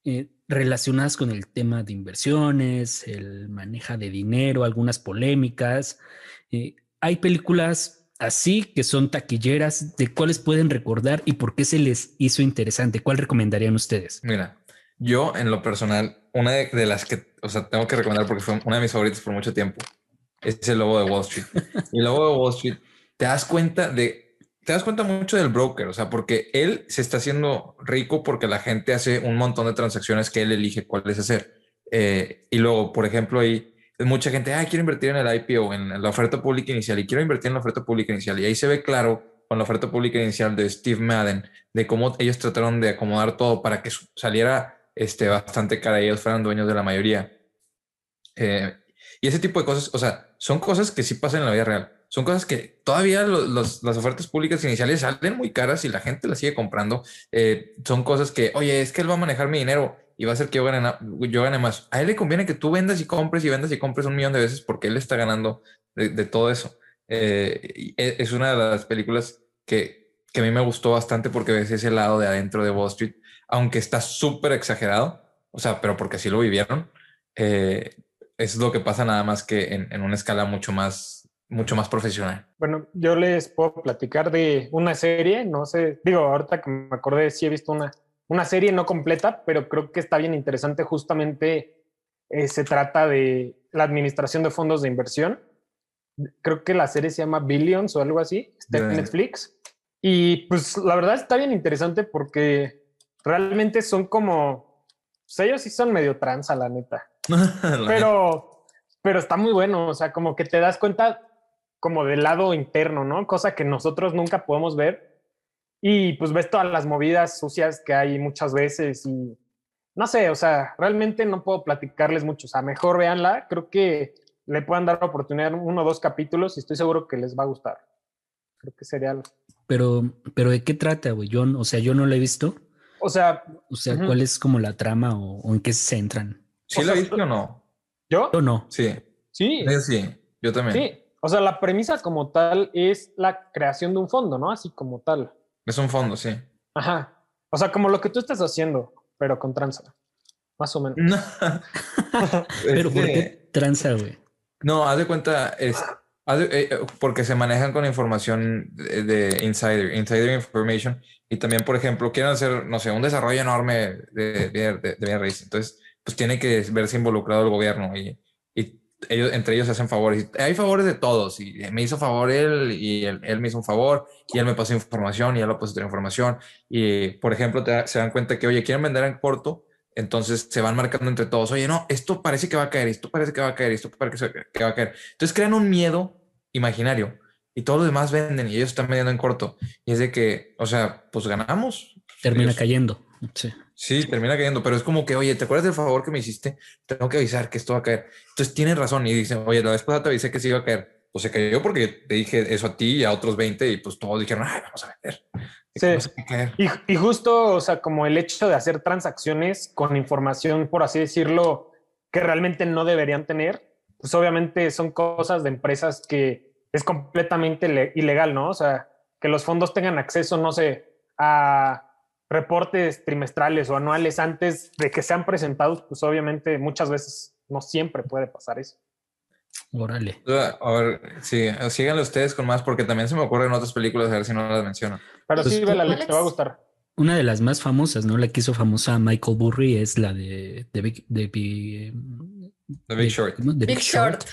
eh, relacionadas con el tema de inversiones, el manejo de dinero, algunas polémicas. Eh, hay películas así que son taquilleras, de cuáles pueden recordar y por qué se les hizo interesante. ¿Cuál recomendarían ustedes? Mira, yo en lo personal, una de, de las que, o sea, tengo que recomendar porque fue una de mis favoritas por mucho tiempo, es el Lobo de Wall Street. El Lobo de Wall Street, te das cuenta de, te das cuenta mucho del broker, o sea, porque él se está haciendo rico porque la gente hace un montón de transacciones que él elige cuáles hacer. Eh, y luego, por ejemplo, ahí mucha gente, ah, quiero invertir en el IPO, en la oferta pública inicial, y quiero invertir en la oferta pública inicial. Y ahí se ve claro con la oferta pública inicial de Steve Madden, de cómo ellos trataron de acomodar todo para que saliera este, bastante cara y ellos fueran dueños de la mayoría. Eh, y ese tipo de cosas, o sea, son cosas que sí pasan en la vida real. Son cosas que todavía lo- los- las ofertas públicas iniciales salen muy caras y la gente las sigue comprando. Eh, son cosas que, oye, es que él va a manejar mi dinero y va a hacer que yo gane, yo gane más. A él le conviene que tú vendas y compres y vendas y compres un millón de veces porque él está ganando de, todo eso. Eh, e, es una de las películas que, que, a mí me gustó bastante porque ves ese lado de adentro de Wall Street, aunque está súper exagerado, o sea, pero porque así lo vivieron. Eh, es lo que pasa nada más que en, en una escala mucho más mucho más profesional. Bueno, yo les puedo platicar de una serie, no sé, digo, ahorita que me acordé, sí he visto una, una serie no completa, pero creo que está bien interesante. Justamente eh, se trata de la administración de fondos de inversión. Creo que la serie se llama Billions o algo así, está en Netflix. Y pues la verdad está bien interesante porque realmente son como, pues ellos sí son medio transa, la neta. pero, pero está muy bueno, o sea, como que te das cuenta como del lado interno, ¿no? Cosa que nosotros nunca podemos ver. Y pues ves todas las movidas sucias que hay muchas veces y no sé, o sea, realmente no puedo platicarles mucho. O sea, mejor véanla. Creo que le puedan dar la oportunidad uno o dos capítulos y estoy seguro que les va a gustar. Creo que sería Pero, pero ¿de qué trata, güey? Yo, o sea, yo no la he visto. O sea, o sea, ¿cuál es como la trama o, en qué se centran? ¿Sí la viste o no? ¿Yo? Yo no. Sí. Sí. Sí, yo también. Sí. O sea, la premisa como tal es la creación de un fondo, ¿no? Así como tal. Es un fondo, sí. Ajá. O sea, como lo que tú estás haciendo, pero con tranza. Más o menos. pero ¿por qué tranza, güey? No, haz de cuenta, es, eh, porque se manejan con información de, insider, insider information. Y también, por ejemplo, quieren hacer, no sé, un desarrollo enorme de, de, de, Entonces, pues tiene que verse involucrado el gobierno y, y ellos, entre ellos se hacen favores. Hay favores de todos. Y me hizo favor él y él, me hizo un favor y él me pasó información y él lo pasó otra información. Y, por ejemplo, se dan cuenta que, oye, quieren vender en corto. Entonces se van marcando entre todos. Oye, no, esto parece que va a caer, esto parece que va a caer, esto parece que va a caer. Entonces crean un miedo imaginario y todos los demás venden y ellos están vendiendo en corto. Y es de que, o sea, pues ganamos. Termina cayendo. Sí. Sí, termina cayendo, pero es como que, oye, ¿te acuerdas del favor que me hiciste? Tengo que avisar que esto va a caer. Entonces tienen razón y dicen, oye, la vez pasada te avisé que sí iba a caer. Pues se cayó porque te dije eso a ti y a otros 20 y pues todos dijeron, ay, vamos a vender. Sí. Y, y, justo, o sea, como el hecho de hacer transacciones con información, por así decirlo, que realmente no deberían tener, pues obviamente son cosas de empresas que es completamente ilegal, ¿no? O sea, que los fondos tengan acceso, no sé, a reportes trimestrales o anuales antes de que sean presentados, pues obviamente muchas veces no siempre puede pasar eso. Órale. A ver, sí, síganlo ustedes con más porque también se me ocurren otras películas, a ver si no las menciono. Pero pues, sí, vela, te va a gustar. Una de las más famosas, ¿no? La que hizo famosa Michael Burry es la de, de, Big, de, Big, The Big Short. Big, Short.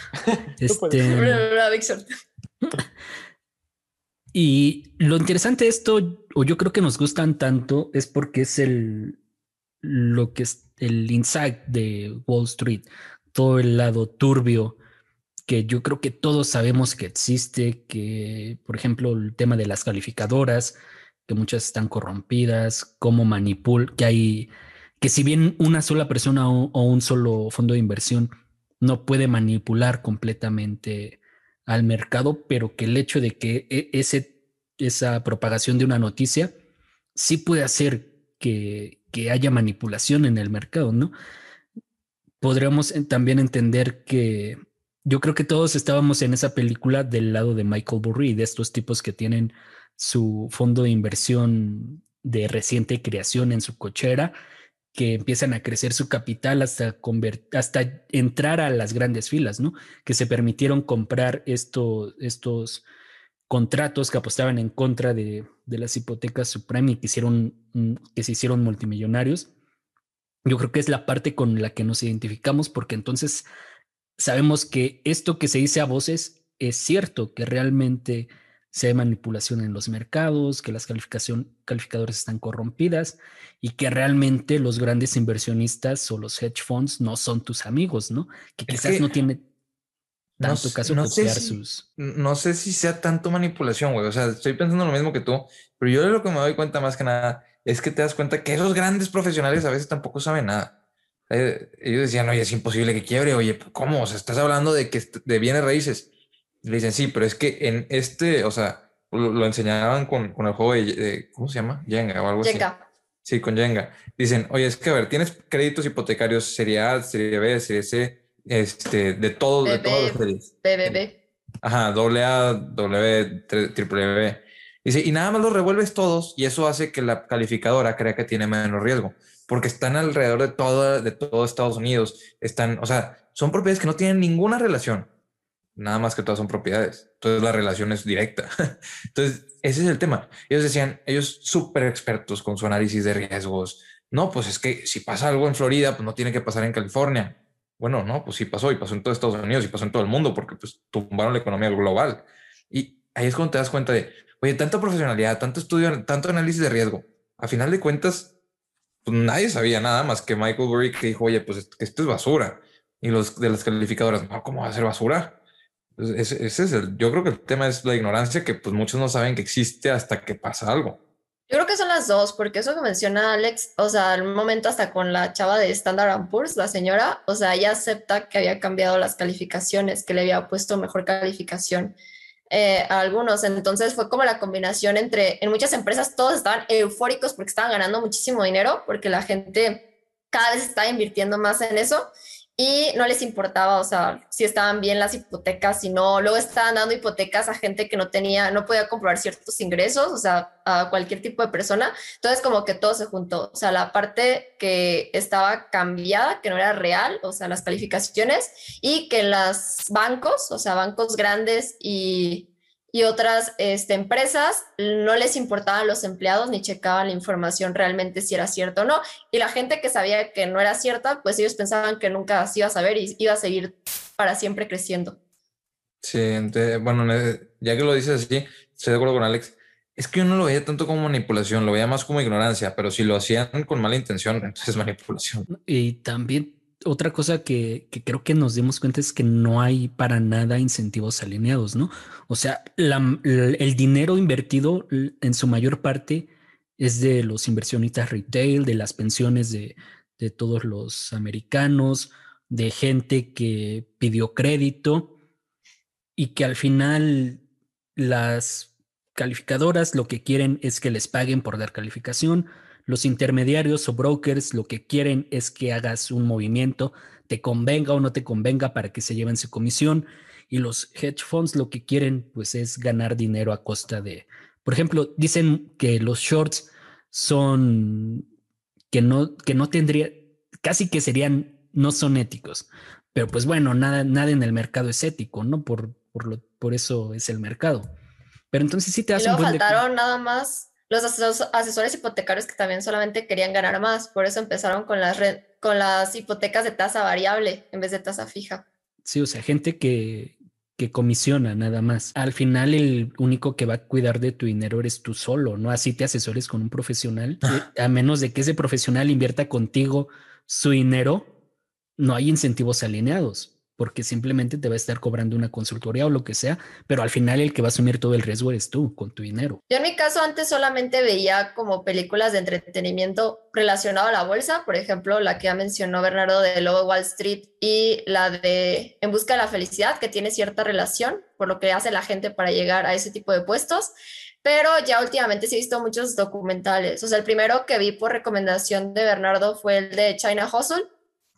Este, Big Short. Y lo interesante de esto, o yo creo que nos gustan tanto, es porque es el lo que es el insight de Wall Street, todo el lado turbio que yo creo que todos sabemos que existe, que por ejemplo el tema de las calificadoras, que muchas están corrompidas, cómo manipul, que hay, que si bien una sola persona o, o un solo fondo de inversión no puede manipular completamente al mercado, pero que el hecho de que e, ese, esa propagación de una noticia sí puede hacer que, que haya manipulación en el mercado, ¿no? Podríamos también entender que yo creo que todos estábamos en esa película del lado de Michael Burry, de estos tipos que tienen su fondo de inversión de reciente creación en su cochera que empiezan a crecer su capital hasta, hasta entrar a las grandes filas, ¿no? Que se permitieron comprar estos contratos que apostaban en contra de, las hipotecas supreme y que, hicieron, mm, que se hicieron multimillonarios. Yo creo que es la parte con la que nos identificamos porque entonces sabemos que esto que se dice a voces es cierto, que realmente se hay manipulación en los mercados, que las calificación, calificadores están corrompidas y que realmente los grandes inversionistas o los hedge funds no son tus amigos, ¿no? Que quizás no tiene tanto caso no sé si, sus... No sé si sea tanto manipulación, güey. O sea, estoy pensando lo mismo que tú, pero yo lo que me doy cuenta más que nada es que te das cuenta que esos grandes profesionales a veces tampoco saben nada. Eh, ellos decían, oye, es imposible que quiebre. Oye, ¿cómo? O sea, estás hablando de que de bienes raíces le dicen, sí, pero es que en este, o sea, lo, enseñaban con, con, el juego de, ¿cómo se llama? Jenga o algo así. Sí, con Jenga. Dicen, oye, es que a ver, tienes créditos hipotecarios serie A, serie B, serie C, este, de todo, de todas las series. BBB. Ajá, doble A, W, triple B. Dice, y nada más los revuelves todos y eso hace que la calificadora crea que tiene menos riesgo, porque están alrededor de todo, de todo Estados Unidos. Están, o sea, son propiedades que no tienen ninguna relación, nada más que todas son propiedades. Entonces la relación es directa. Entonces, ese es el tema. Ellos decían, ellos súper expertos con su análisis de riesgos. No, pues es que si pasa algo en Florida, pues no tiene que pasar en California. Bueno, no, pues sí pasó y pasó en todo Estados Unidos y pasó en todo el mundo porque pues tumbaron la economía global. Y ahí es cuando te das cuenta de, oye, tanta profesionalidad, tanto estudio, tanto análisis de riesgo. A final de cuentas, pues nadie sabía nada más que Michael Burry que dijo, oye, pues esto es basura. Y los de las calificadoras, no, ¿cómo va a ser basura? Ese, es el, yo creo que el tema es la ignorancia que pues muchos no saben que existe hasta que pasa algo. Yo creo que son las dos, porque eso que menciona Alex, o sea, al momento hasta con la chava de Standard Poor's, la señora, o sea, ella acepta que había cambiado las calificaciones, que le había puesto mejor calificación eh, a algunos. Entonces fue como la combinación entre, en muchas empresas todos estaban eufóricos porque estaban ganando muchísimo dinero, porque la gente cada vez estaba invirtiendo más en eso y no les importaba, o sea, si estaban bien las hipotecas, si no, luego estaban dando hipotecas a gente que no tenía, no podía comprobar ciertos ingresos, o sea, a cualquier tipo de persona. Entonces, como que todo se juntó, o sea, la parte que estaba cambiada, que no era real, o sea, las calificaciones, y que las bancos, o sea, bancos grandes y y otras este, empresas no les importaban los empleados ni checaban la información realmente si era cierto o no. Y la gente que sabía que no era cierta, pues ellos pensaban que nunca se iba a saber y iba a seguir para siempre creciendo. Sí, bueno, ya que lo dices así, estoy de acuerdo con Alex. Es que yo no lo veía tanto como manipulación, lo veía más como ignorancia, pero si lo hacían con mala intención, entonces es manipulación. Y también otra cosa que, creo que nos dimos cuenta es que no hay para nada incentivos alineados, ¿no? O sea, el dinero invertido en su mayor parte es de los inversionistas retail, de las pensiones de, todos los americanos, de gente que pidió crédito y que al final las calificadoras lo que quieren es que les paguen por dar calificación, los intermediarios o brokers lo que quieren es que hagas un movimiento, te convenga o no te convenga para que se lleven su comisión. Y los hedge funds lo que quieren pues es ganar dinero a costa de, por ejemplo, dicen que los shorts son que no, que no tendría, casi que serían, no son éticos. Pero pues bueno, nada, nada en el mercado es ético, ¿no? Por, por, lo, por eso es el mercado. Pero entonces sí te hacen... faltaron nada más los asesores hipotecarios que también solamente querían ganar más, por eso empezaron con las, con las hipotecas de tasa variable en vez de tasa fija. Sí, o sea, gente que, que comisiona nada más. Al final el único que va a cuidar de tu dinero eres tú solo, ¿no? Así te asesores con un profesional, a menos de que ese profesional invierta contigo su dinero, no hay incentivos alineados porque simplemente te va a estar cobrando una consultoría o lo que sea, pero al final el que va a asumir todo el riesgo eres tú con tu dinero. Yo en mi caso antes solamente veía como películas de entretenimiento relacionado a la bolsa, por ejemplo, la que ya mencionó Bernardo de Lobo Wall Street y la de En busca de la felicidad, que tiene cierta relación por lo que hace la gente para llegar a ese tipo de puestos. Pero ya últimamente sí he visto muchos documentales. O sea, el primero que vi por recomendación de Bernardo fue el de China Hustle,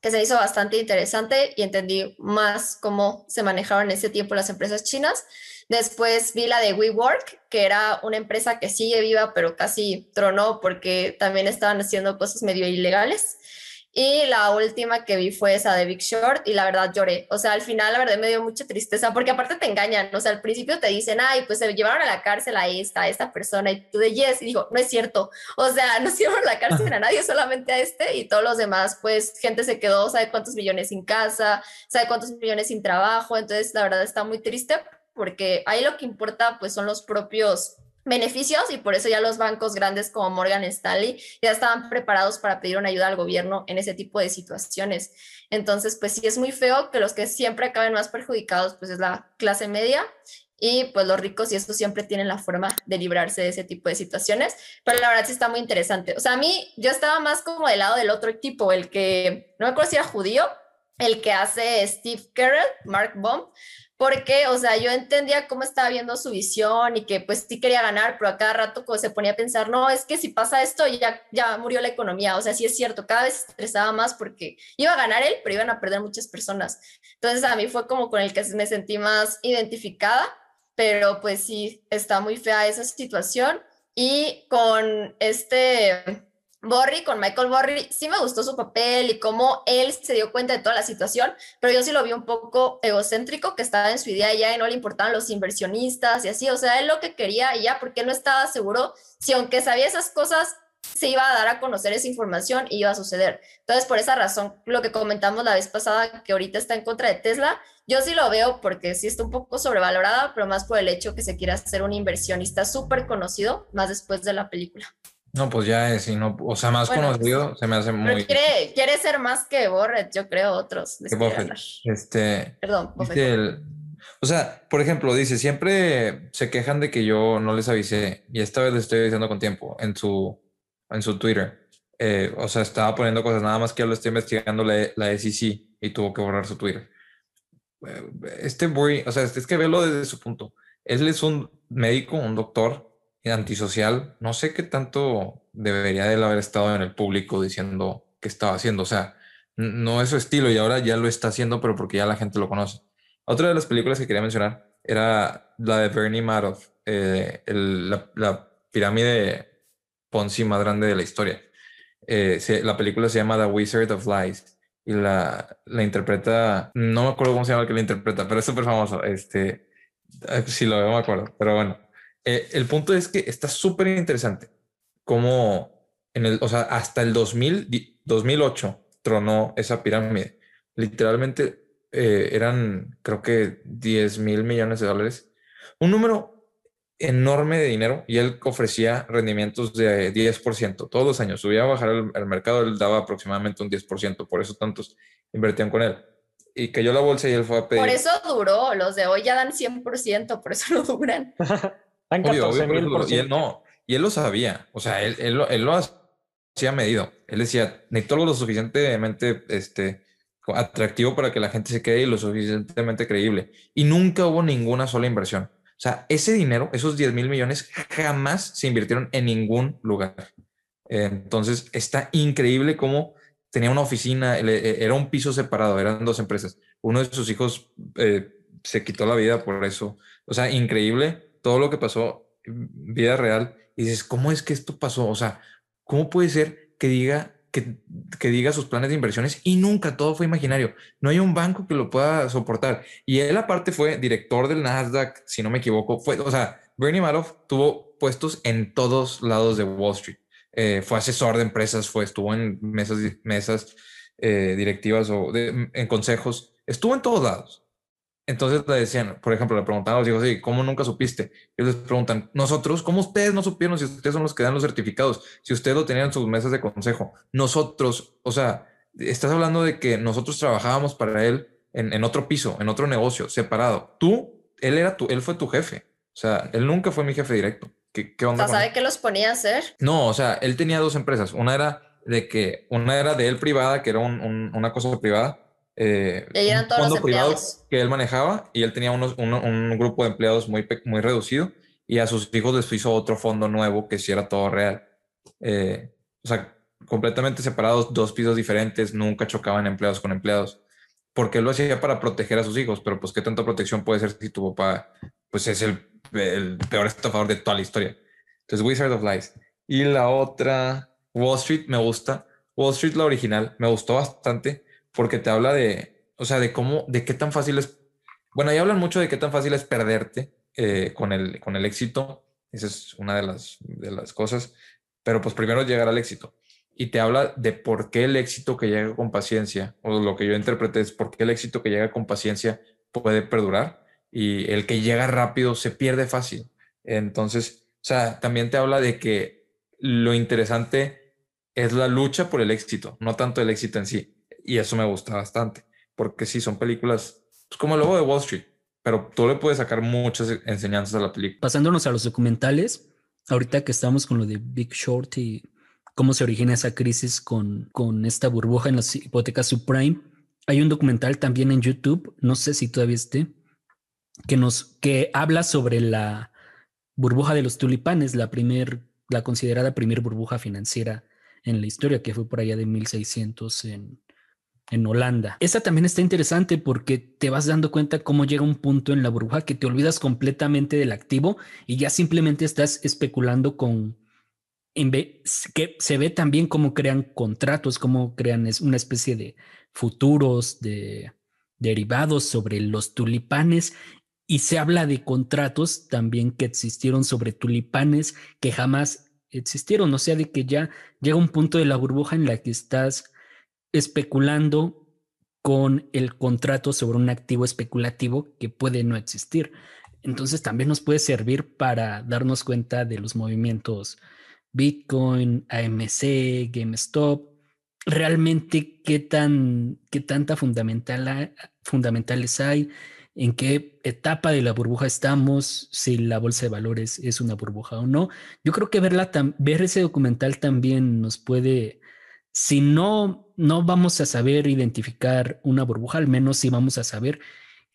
que se hizo bastante interesante y entendí más cómo se manejaban en ese tiempo las empresas chinas. Después vi la de WeWork, que era una empresa que sigue viva, pero casi tronó porque también estaban haciendo cosas medio ilegales. Y la última que vi fue esa de Big Short y la verdad lloré. O sea, al final la verdad me dio mucha tristeza porque aparte te engañan. O sea, al principio te dicen, ay, pues se llevaron a la cárcel a esta, a esta persona y tú de yes. Y digo, no es cierto. O sea, no se llevaron a la cárcel a nadie, solamente a este y todos los demás. Pues gente se quedó, sabe cuántos millones sin casa, sabe cuántos millones sin trabajo. Entonces, la verdad está muy triste porque ahí lo que importa pues son los propios beneficios y por eso ya los bancos grandes como Morgan Stanley ya estaban preparados para pedir una ayuda al gobierno en ese tipo de situaciones. Entonces, pues sí es muy feo que los que siempre acaben más perjudicados pues es la clase media y pues los ricos y estos siempre tienen la forma de librarse de ese tipo de situaciones, pero la verdad sí está muy interesante. O sea, a mí yo estaba más como del lado del otro tipo, el que no me acuerdo judío, el que hace Steve Carell, Mark Baum, porque, o sea, yo entendía cómo estaba viendo su visión y que pues sí quería ganar, pero a cada rato se ponía a pensar, no, es que si pasa esto ya, ya murió la economía, o sea, sí es cierto, cada vez estresaba más porque iba a ganar él, pero iban a perder muchas personas. Entonces a mí fue como con el que me sentí más identificada, pero pues sí, está muy fea esa situación. Y con este Borri, con Michael Borri, sí me gustó su papel y cómo él se dio cuenta de toda la situación, pero yo sí lo vi un poco egocéntrico, que estaba en su idea ya y no le importaban los inversionistas y así, o sea, él lo que quería y ya, porque no estaba seguro si aunque sabía esas cosas, se iba a dar a conocer esa información y iba a suceder. Entonces, por esa razón, lo que comentamos la vez pasada, que ahorita está en contra de Tesla, yo sí lo veo porque sí está un poco sobrevalorada, pero más por el hecho que se quiera hacer un inversionista súper conocido, más después de la película. No, pues ya es, no, o sea, más conocido se me hace muy. Quiere, quiere, ser más que Borret, yo creo, otros. Que Buffett. Este. Perdón, Buffett. o sea, por ejemplo, dice, siempre se quejan de que yo no les avisé, y esta vez les estoy diciendo con tiempo en su, en su Twitter. Eh, o sea, estaba poniendo cosas, nada más que yo lo estoy investigando la, la SEC y tuvo que borrar su Twitter. Eh, este boy, o sea, es que velo desde su punto. Él es un médico, un doctor, antisocial, no sé qué tanto debería de él haber estado en el público diciendo que estaba haciendo. O sea, no es su estilo y ahora ya lo está haciendo, pero porque ya la gente lo conoce. Otra de las películas que quería mencionar era la de Bernie Madoff, eh, la, pirámide Ponzi más grande de la historia. Eh, la película se llama The Wizard of Lies y la, la interpreta, no me acuerdo cómo se llama el que la interpreta, pero es súper famoso. Este, si lo veo, me acuerdo, pero bueno eh, el punto es que está súper interesante cómo en el, o sea, hasta el 2000, 2008 tronó esa pirámide. Literalmente eh, eran, creo que 10 mil millones de dólares. Un número enorme de dinero y él ofrecía rendimientos de 10% todos los años. Subía a bajar el, mercado, él daba aproximadamente un 10%, por eso tantos invertían con él. Y cayó la bolsa y él fue a pedir. Por eso duró, los de hoy ya dan 100%, por eso no duran. y él no, y él lo sabía, o sea, él, él, él lo hacía medido. Él decía, necesito algo lo suficientemente este, atractivo para que la gente se quede y lo suficientemente creíble. Y nunca hubo ninguna sola inversión. O sea, ese dinero, esos 10 mil millones, jamás se invirtieron en ningún lugar. Entonces, está increíble cómo tenía una oficina, e, era un piso separado, eran dos empresas. Uno de sus hijos eh, se quitó la vida por eso. O sea, increíble todo lo que pasó en vida real y dices, ¿cómo es que esto pasó? O sea, ¿cómo puede ser que diga que, diga sus planes de inversiones y nunca todo fue imaginario? No hay un banco que lo pueda soportar. Y él aparte fue director del Nasdaq, si no me equivoco, fue, o sea, Bernie Madoff tuvo puestos en todos lados de Wall Street. Eh, fue asesor de empresas, fue, estuvo en mesas, mesas eh, directivas o en consejos, estuvo en todos lados. Entonces le decían, por ejemplo, le preguntaban a los hijos, ¿cómo nunca supiste? Y ellos les preguntan, nosotros, ¿cómo ustedes no supieron si ustedes son los que dan los certificados? Si ustedes lo tenían en sus mesas de consejo. Nosotros, o sea, estás hablando de que nosotros trabajábamos para él en, otro piso, en otro negocio, separado. Tú, él era tu, él fue tu jefe. O sea, él nunca fue mi jefe directo. ¿Qué, qué onda? ¿sabe qué los ponía a hacer? No, o sea, él tenía dos empresas. Una era de que, una era de él privada, que era una cosa privada, eh, todos los empleados. que él manejaba y él tenía unos, un, grupo de empleados muy, muy reducido y a sus hijos les hizo otro fondo nuevo que sí era todo real. Eh, o sea, completamente separados, dos pisos diferentes, nunca chocaban empleados con empleados, porque él lo hacía para proteger a sus hijos, pero pues qué tanta protección puede ser si tu papá pues es el, el peor estafador de toda la historia. Entonces, Wizard of Lies. Y la otra, Wall Street, me gusta. Wall Street, la original, me gustó bastante porque te habla de, o sea, de cómo, de qué tan fácil es, bueno, ahí hablan mucho de qué tan fácil es perderte eh, con, el, con el éxito, esa es una de las, de las cosas, pero pues primero llegar al éxito. Y te habla de por qué el éxito que llega con paciencia, o lo que yo interpreté es por qué el éxito que llega con paciencia puede perdurar y el que llega rápido se pierde fácil. Entonces, o sea, también te habla de que lo interesante es la lucha por el éxito, no tanto el éxito en sí. Y eso me gusta bastante, porque sí, son películas pues, como el lobo de Wall Street, pero tú le puedes sacar muchas enseñanzas a la película. Pasándonos a los documentales, ahorita que estamos con lo de Big Short y cómo se origina esa crisis con, con esta burbuja en las hipotecas subprime, hay un documental también en YouTube, no sé si todavía esté, que nos que habla sobre la burbuja de los tulipanes, la primer, la considerada primer burbuja financiera en la historia, que fue por allá de 1600 en, en Holanda. Esa también está interesante porque te vas dando cuenta cómo llega un punto en la burbuja que te olvidas completamente del activo y ya simplemente estás especulando con que se ve también cómo crean contratos, cómo crean una especie de futuros, de derivados sobre los tulipanes y se habla de contratos también que existieron sobre tulipanes que jamás existieron, o sea, de que ya llega un punto de la burbuja en la que estás especulando con el contrato sobre un activo especulativo que puede no existir. Entonces también nos puede servir para darnos cuenta de los movimientos Bitcoin, AMC, GameStop, realmente qué tan qué tanta fundamental, fundamentales hay, en qué etapa de la burbuja estamos, si la bolsa de valores es una burbuja o no. Yo creo que verla ver ese documental también nos puede si no, no vamos a saber identificar una burbuja, al menos sí vamos a saber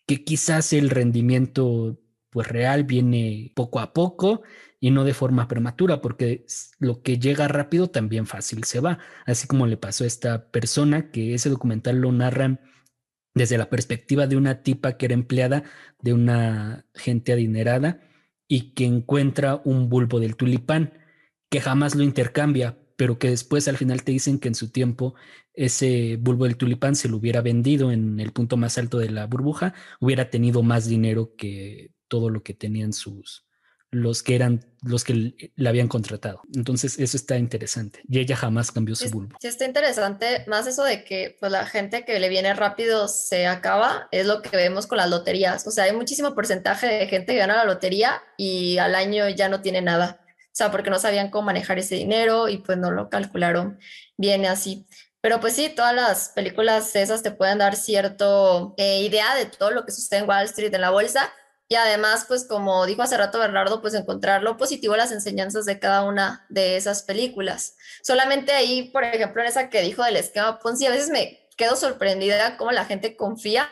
que quizás el rendimiento pues real viene poco a poco y no de forma prematura, porque lo que llega rápido también fácil se va, así como le pasó a esta persona que ese documental lo narra desde la perspectiva de una tipa que era empleada de una gente adinerada y que encuentra un bulbo del tulipán que jamás lo intercambia, pero que después al final te dicen que en su tiempo ese bulbo del tulipán se lo hubiera vendido en el punto más alto de la burbuja, hubiera tenido más dinero que todo lo que tenían sus los que eran los que le habían contratado. Entonces, eso está interesante. Y ella jamás cambió su bulbo. Sí, está interesante. Más eso de que pues, la gente que le viene rápido se acaba, es lo que vemos con las loterías. O sea, hay muchísimo porcentaje de gente que gana la lotería y al año ya no tiene nada. Sea, porque no sabían cómo manejar ese dinero y pues no lo calcularon bien así. Pero pues sí, todas las películas esas te pueden dar cierto eh, idea de todo lo que sucede en Wall Street, en la bolsa. Y además, pues como dijo hace rato Bernardo, pues encontrar lo positivo, las enseñanzas de cada una de esas películas. Solamente ahí, por ejemplo, en esa que dijo del esquema Ponzi, a veces me quedo sorprendida cómo la gente confía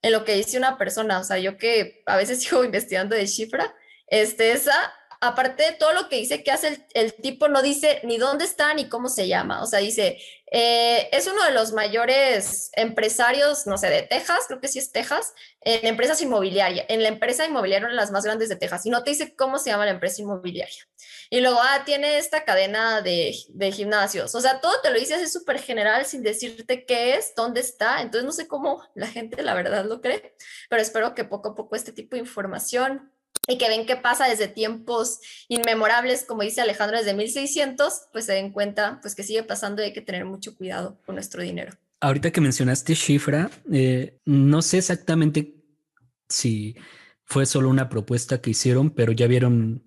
en lo que dice una persona. O sea, yo que a veces sigo investigando de cifra, este, esa aparte de todo lo que dice que hace el, tipo, no dice ni dónde está ni cómo se llama. O sea, dice, eh, es uno de los mayores empresarios, no sé, de Texas, creo que sí es Texas, en empresas inmobiliarias, en la empresa inmobiliaria, una de las más grandes de Texas, y no te dice cómo se llama la empresa inmobiliaria. Y luego, ah, tiene esta cadena de, de gimnasios. O sea, todo te lo dice así súper general sin decirte qué es, dónde está. Entonces, no sé cómo la gente, la verdad, lo cree, pero espero que poco a poco este tipo de información y que ven qué pasa desde tiempos inmemorables, como dice Alejandro, desde 1600, pues se den cuenta pues que sigue pasando y hay que tener mucho cuidado con nuestro dinero. Ahorita que mencionaste Shifra, eh, no sé exactamente si fue solo una propuesta que hicieron, pero ya vieron,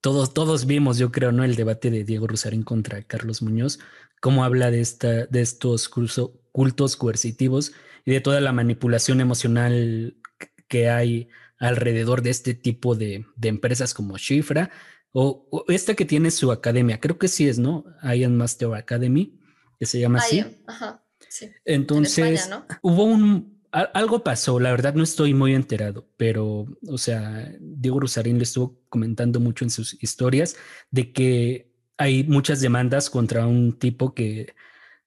todos, todos vimos, yo creo, ¿no? El debate de Diego Rusarín contra Carlos Muñoz, cómo habla de, esta, de estos cultos coercitivos y de toda la manipulación emocional que hay alrededor de este tipo de, empresas como Shifra o, esta que tiene su academia, creo que sí es, ¿no? Iron Master Academy, que se llama así. Ajá, sí. Entonces, hubo un, algo pasó, la verdad no estoy muy enterado, pero, o sea, Diego Rosarín le estuvo comentando mucho en sus historias de que hay muchas demandas contra un tipo que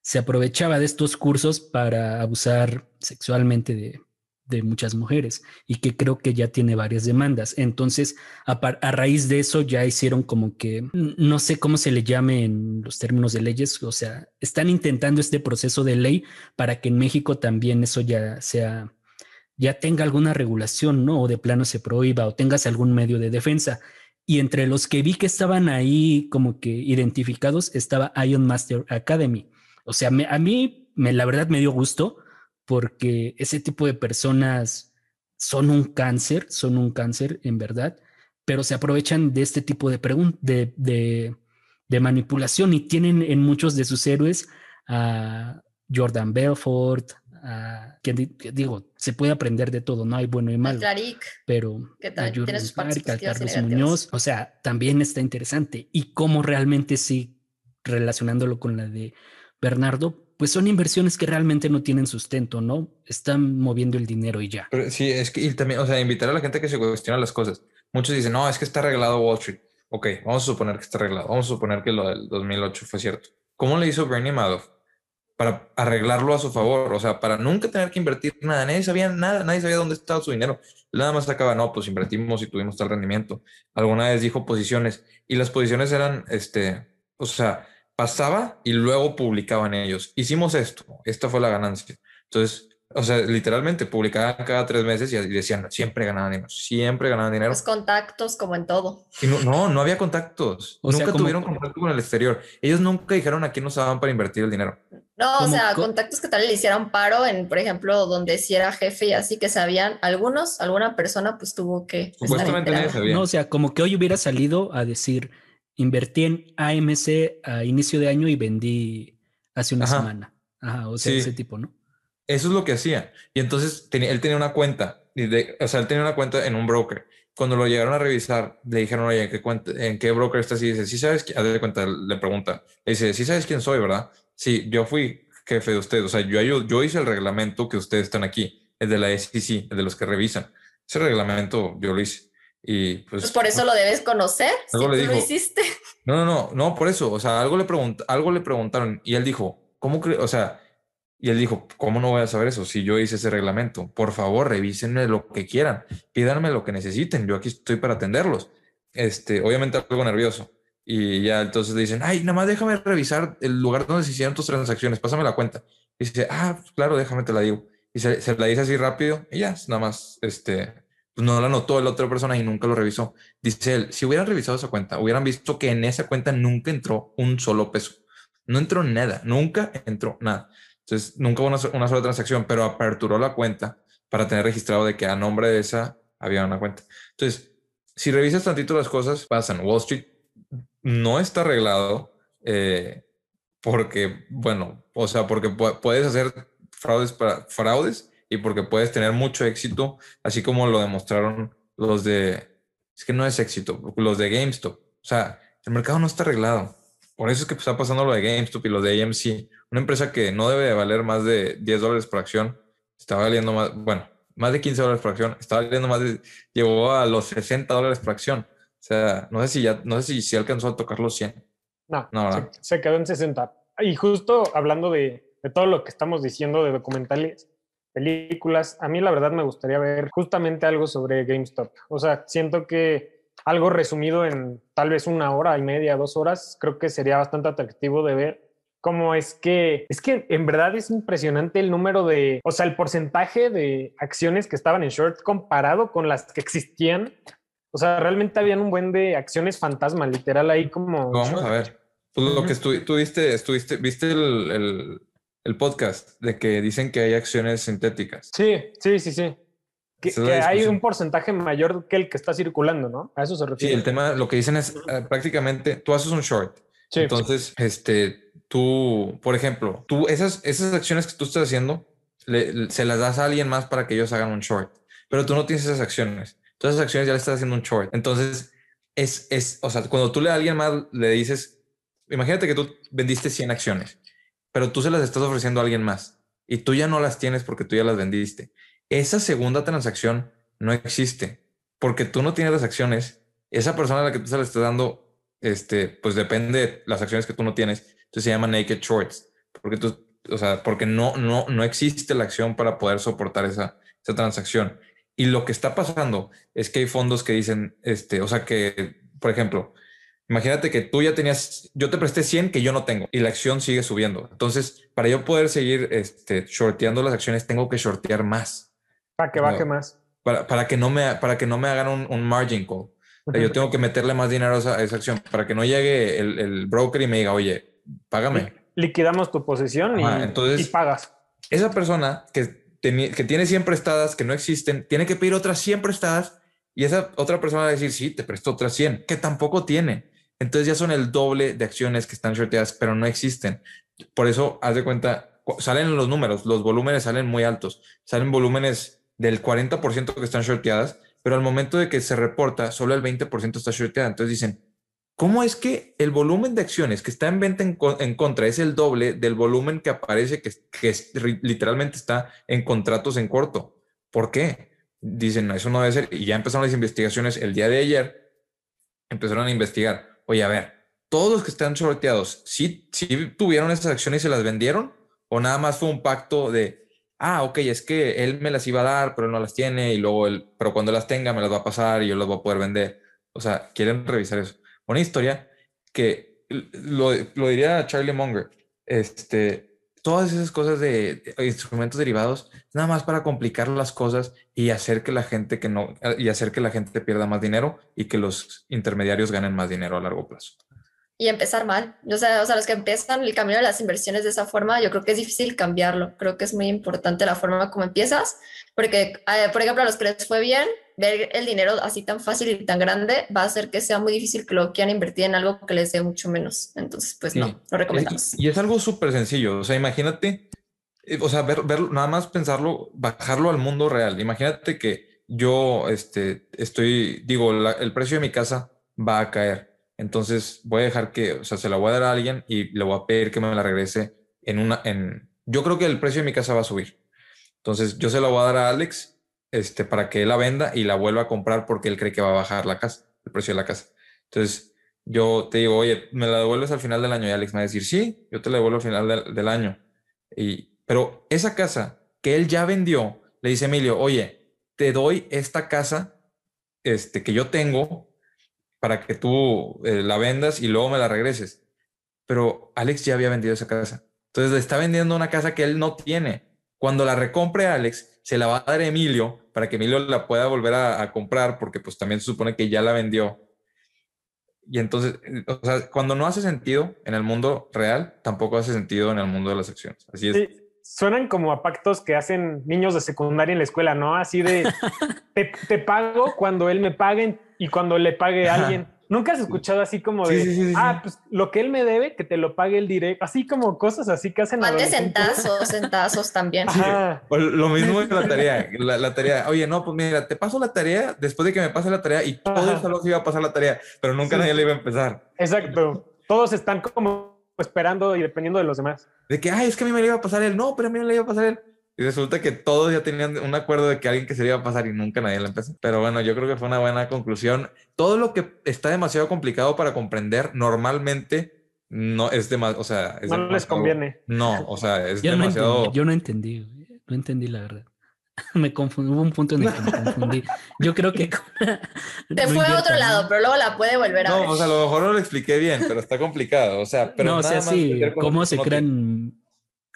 se aprovechaba de estos cursos para abusar sexualmente de de muchas mujeres y que creo que ya tiene varias demandas. Entonces, a, raíz de eso ya hicieron como que, no sé cómo se le llame en los términos de leyes, o sea, están intentando este proceso de ley para que en México también eso ya sea, ya tenga alguna regulación, ¿no? O de plano se prohíba o tengas algún medio de defensa. Y entre los que vi que estaban ahí como que identificados estaba Iron Master Academy. O sea, a mí me, la verdad me dio gusto porque ese tipo de personas son un cáncer, son un cáncer en verdad, pero se aprovechan de este tipo de, de, de, manipulación y tienen en muchos de sus héroes a Jordan Belfort, a, que, digo, se puede aprender de todo, no hay bueno y malo. pero a Jordan Carlos Muñoz, o sea, también está interesante. Y cómo realmente sí, relacionándolo con la de Bernardo, pues son inversiones que realmente no tienen sustento, ¿no? Están moviendo el dinero y ya. Pero sí, es que y también, o sea, invitar a la gente que se cuestione las cosas. Muchos dicen, no, es que está arreglado Wall Street. Ok, vamos a suponer que está arreglado. Vamos a suponer que lo del 2008 fue cierto. ¿Cómo le hizo Bernie Madoff para arreglarlo a su favor? O sea, para nunca tener que invertir nada. Nadie sabía nada, nadie sabía dónde estaba su dinero. Nada más sacaba, no, pues invertimos y tuvimos tal rendimiento. Alguna vez dijo posiciones y las posiciones eran, este, o sea, pasaba y luego publicaban ellos. Hicimos esto, esta fue la ganancia. Entonces, o sea, literalmente publicaban cada tres meses y decían, siempre ganaban dinero, siempre ganaban dinero. Los contactos, como en todo. Y no, no, no había contactos. nunca tuvieron contacto con el exterior. Ellos nunca dijeron a quién usaban para invertir el dinero. No, o sea, contactos que tal le hicieran paro en, por ejemplo, donde si era jefe y así que sabían algunos, alguna persona pues tuvo que. Supuestamente nadie sabía. No, o sea, como que hoy hubiera salido a decir Invertí en AMC a inicio de año y vendí hace una semana. Ajá, o sea, ese tipo, ¿no? Eso es lo que hacía. Y entonces él tenía una cuenta, o sea, él tenía una cuenta en un broker. Cuando lo llegaron a revisar, le dijeron, oye, ¿en qué, cuenta, en qué broker estás? Y dice, sí sabes, quién? de cuenta, le pregunta, le dice, sí sabes quién soy, ¿verdad? Sí, yo fui jefe de usted, o sea, yo, yo, yo hice el reglamento que ustedes están aquí, el de la SEC, el de los que revisan. Ese reglamento yo lo hice. Y pues, pues, por eso lo debes conocer. si tú lo hiciste. No, no, no, no, por eso. O sea, algo le, algo le preguntaron y él dijo, ¿cómo O sea, y él dijo, ¿cómo no voy a saber eso si yo hice ese reglamento? Por favor, revísenme lo que quieran, pídanme lo que necesiten. Yo aquí estoy para atenderlos. Este, obviamente algo nervioso. Y ya entonces le dicen, ay, nada más déjame revisar el lugar donde se hicieron tus transacciones, pásame la cuenta. Y dice, ah, claro, déjame te la digo. Y se, se la dice así rápido y ya, nada más, este, pues, no la notó la otra persona y nunca lo revisó. Dice él, si hubieran revisado esa cuenta, hubieran visto que en esa cuenta nunca entró un solo peso. No entró nada, nunca entró nada. Entonces, nunca hubo una, sola transacción, pero aperturó la cuenta para tener registrado de que a nombre de esa había una cuenta. Entonces, si revisas tantito las cosas, pasan. Wall Street no está arreglado eh, porque, bueno, o sea, porque puedes hacer fraudes para fraudes y porque puedes tener mucho éxito, así como lo demostraron los de, es que no es éxito, los de GameStop. O sea, el mercado no está arreglado. Por eso es que está pasando lo de GameStop y lo de AMC. Una empresa que no debe de valer más de 10 dólares por acción, está valiendo más, bueno, más de 15 dólares por acción, está valiendo más de, llegó a los 60 dólares por acción. O sea, no sé si ya, no sé si, si alcanzó a tocar los 100. No, no se, se, quedó en 60. Y justo hablando de, de todo lo que estamos diciendo de documentales, películas. A mí la verdad me gustaría ver justamente algo sobre GameStop. O sea, siento que algo resumido en tal vez una hora y media, dos horas, creo que sería bastante atractivo de ver cómo es que, es que en verdad es impresionante el número de, o sea, el porcentaje de acciones que estaban en short comparado con las que existían. O sea, realmente habían un buen de acciones fantasma, literal, ahí como... Vamos a ver. Pues lo que estuviste, estuviste, viste el el podcast de que dicen que hay acciones sintéticas. Sí, sí, sí, sí. Que, hay un porcentaje mayor que el que está circulando, ¿no? A eso se refiere. Sí, el tema, lo que dicen es eh, prácticamente, tú haces un short. Sí. Entonces, este, tú, por ejemplo, tú, esas, esas acciones que tú estás haciendo, se las das a alguien más para que ellos hagan un short, pero tú no tienes esas acciones. Todas esas acciones ya le estás haciendo un short. Entonces, es, es, o sea, cuando tú le a alguien más le dices, imagínate que tú vendiste 100 acciones pero tú se las estás ofreciendo a alguien más y tú ya no las tienes porque tú ya las vendiste. Esa segunda transacción no existe porque tú no tienes las acciones. Esa persona a la que tú se las estás dando, este, pues depende de las acciones que tú no tienes. Entonces se llama naked shorts porque tú, o sea, porque no, no, no existe la acción para poder soportar esa, esa transacción. Y lo que está pasando es que hay fondos que dicen, este, o sea, que, por ejemplo, Imagínate que tú ya tenías, yo te presté 100 que yo no tengo y la acción sigue subiendo. Entonces, para yo poder seguir este, shorteando las acciones, tengo que shortear más. Para que baje más. Para, para, que no me, para que no me hagan un, margin call. yo tengo que meterle más dinero a esa, acción para que no llegue el, broker y me diga, oye, págame. Liquidamos tu posición y, entonces, y pagas. Esa persona que, que tiene 100 prestadas que no existen, tiene que pedir otras 100 prestadas y esa otra persona va a decir, sí, te prestó otras 100, que tampoco tiene. Entonces ya son el doble de acciones que están shorteadas, pero no existen. Por eso, haz de cuenta, salen los números, los volúmenes salen muy altos, salen volúmenes del 40% que están shorteadas, pero al momento de que se reporta, solo el 20% está shorteada. Entonces dicen, ¿cómo es que el volumen de acciones que está en venta en, contra es el doble del volumen que aparece que, que literalmente está en contratos en corto? ¿Por qué? Dicen, no, eso no debe ser. Y ya empezaron las investigaciones el día de ayer. Empezaron a investigar. Oye, a ver, todos los que están shorteados, ¿sí, ¿sí tuvieron esas acciones y se las vendieron? ¿O nada más fue un pacto de, ah, ok, es que él me las iba a dar, pero él no las tiene y luego él, pero cuando las tenga me las va a pasar y yo las voy a poder vender? O sea, quieren revisar eso. Una historia que lo, lo diría Charlie Munger, este, todas esas cosas de, instrumentos derivados, nada más para complicar las cosas y hacer que la gente que no, y hacer que la gente pierda más dinero y que los intermediarios ganen más dinero a largo plazo y empezar mal. O sea, o sea, los que empiezan el camino de las inversiones de esa forma, yo creo que es difícil cambiarlo. Creo que es muy importante la forma como empiezas, porque, eh, por ejemplo, a los que les fue bien, ver el dinero así tan fácil y tan grande va a hacer que sea muy difícil que lo quieran invertir en algo que les dé mucho menos. Entonces, pues no, lo recomendamos. Y, es algo súper sencillo. O sea, imagínate, eh, o sea, ver, ver, nada más pensarlo, bajarlo al mundo real. Imagínate que yo este, estoy, digo, el precio de mi casa va a caer entonces voy a dejar que, o sea, se la voy a dar a alguien y le voy a pedir que me la regrese en una, en, yo creo que el precio de mi casa va a subir. Entonces yo se la voy a dar a Alex, este, para que él la venda y la vuelva a comprar porque él cree que va a bajar la casa, el precio de la casa. Entonces yo te digo, oye, me la devuelves al final del año y Alex me va a decir, sí, yo te la devuelvo al final del, año. Y, pero esa casa que él ya vendió, le dice Emilio, oye, te doy esta casa este, que yo tengo para que tú eh, la vendas y luego me la regreses. Pero Alex ya había vendido esa casa. Entonces le está vendiendo una casa que él no tiene. Cuando la recompre Alex, se la va a dar a Emilio para que Emilio la pueda volver a, comprar porque pues también se supone que ya la vendió. Y entonces, o sea, cuando no hace sentido en el mundo real, tampoco hace sentido en el mundo de las acciones. Así es. suenan como a pactos que hacen niños de secundaria en la escuela, ¿no? Así de, te, pago cuando él me pague y cuando le pague a alguien. Nunca has escuchado así como de, ah, pues lo que él me debe, que te lo pague el directo, así como cosas así que hacen. Mande centazos, centazos también. lo mismo en la tarea, la, tarea, oye, no, pues mira, te paso la tarea después de que me pase la tarea y todo el salón se iba a pasar la tarea, pero nunca nadie le iba a empezar. Exacto, todos están como esperando y dependiendo de los demás. De que, ay, es que a mí me le iba a pasar él, no, pero a mí no le iba a pasar él. Y resulta que todos ya tenían un acuerdo de que alguien que se le iba a pasar y nunca nadie la empezó. Pero bueno, yo creo que fue una buena conclusión. Todo lo que está demasiado complicado para comprender normalmente no es demasiado, o sea, no les conviene. No, o sea, es yo demasiado. No yo no entendí, no entendí la verdad. me confundí, hubo un punto en el que me confundí. Yo creo que. Te fue a otro lado, pero luego la puede volver a no, o sea, a lo mejor no lo expliqué bien, pero está complicado. O sea, pero. No, o sea, sí, cómo se crean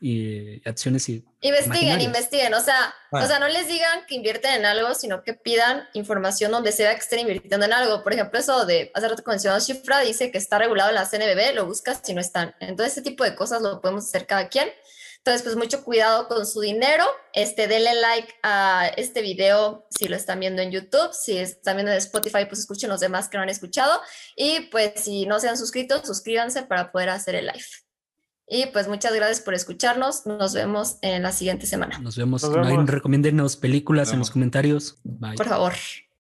y acciones y investiguen, investiguen, o sea, o sea, no les digan que invierten en algo, sino que pidan información donde se vea que estén invirtiendo en algo. Por ejemplo, eso de hace rato mencionado Shifra dice que está regulado en la CNBB, lo buscas si no están. Entonces, ese tipo de cosas lo podemos hacer cada quien. Entonces, pues mucho cuidado con su dinero. Este, denle like a este video si lo están viendo en YouTube. Si están viendo en Spotify, pues escuchen los demás que no han escuchado. Y pues si no se han suscrito, suscríbanse para poder hacer el live. Y pues muchas gracias por escucharnos. Nos vemos en la siguiente semana. Nos vemos. Nos películas en los comentarios. Bye. Por favor.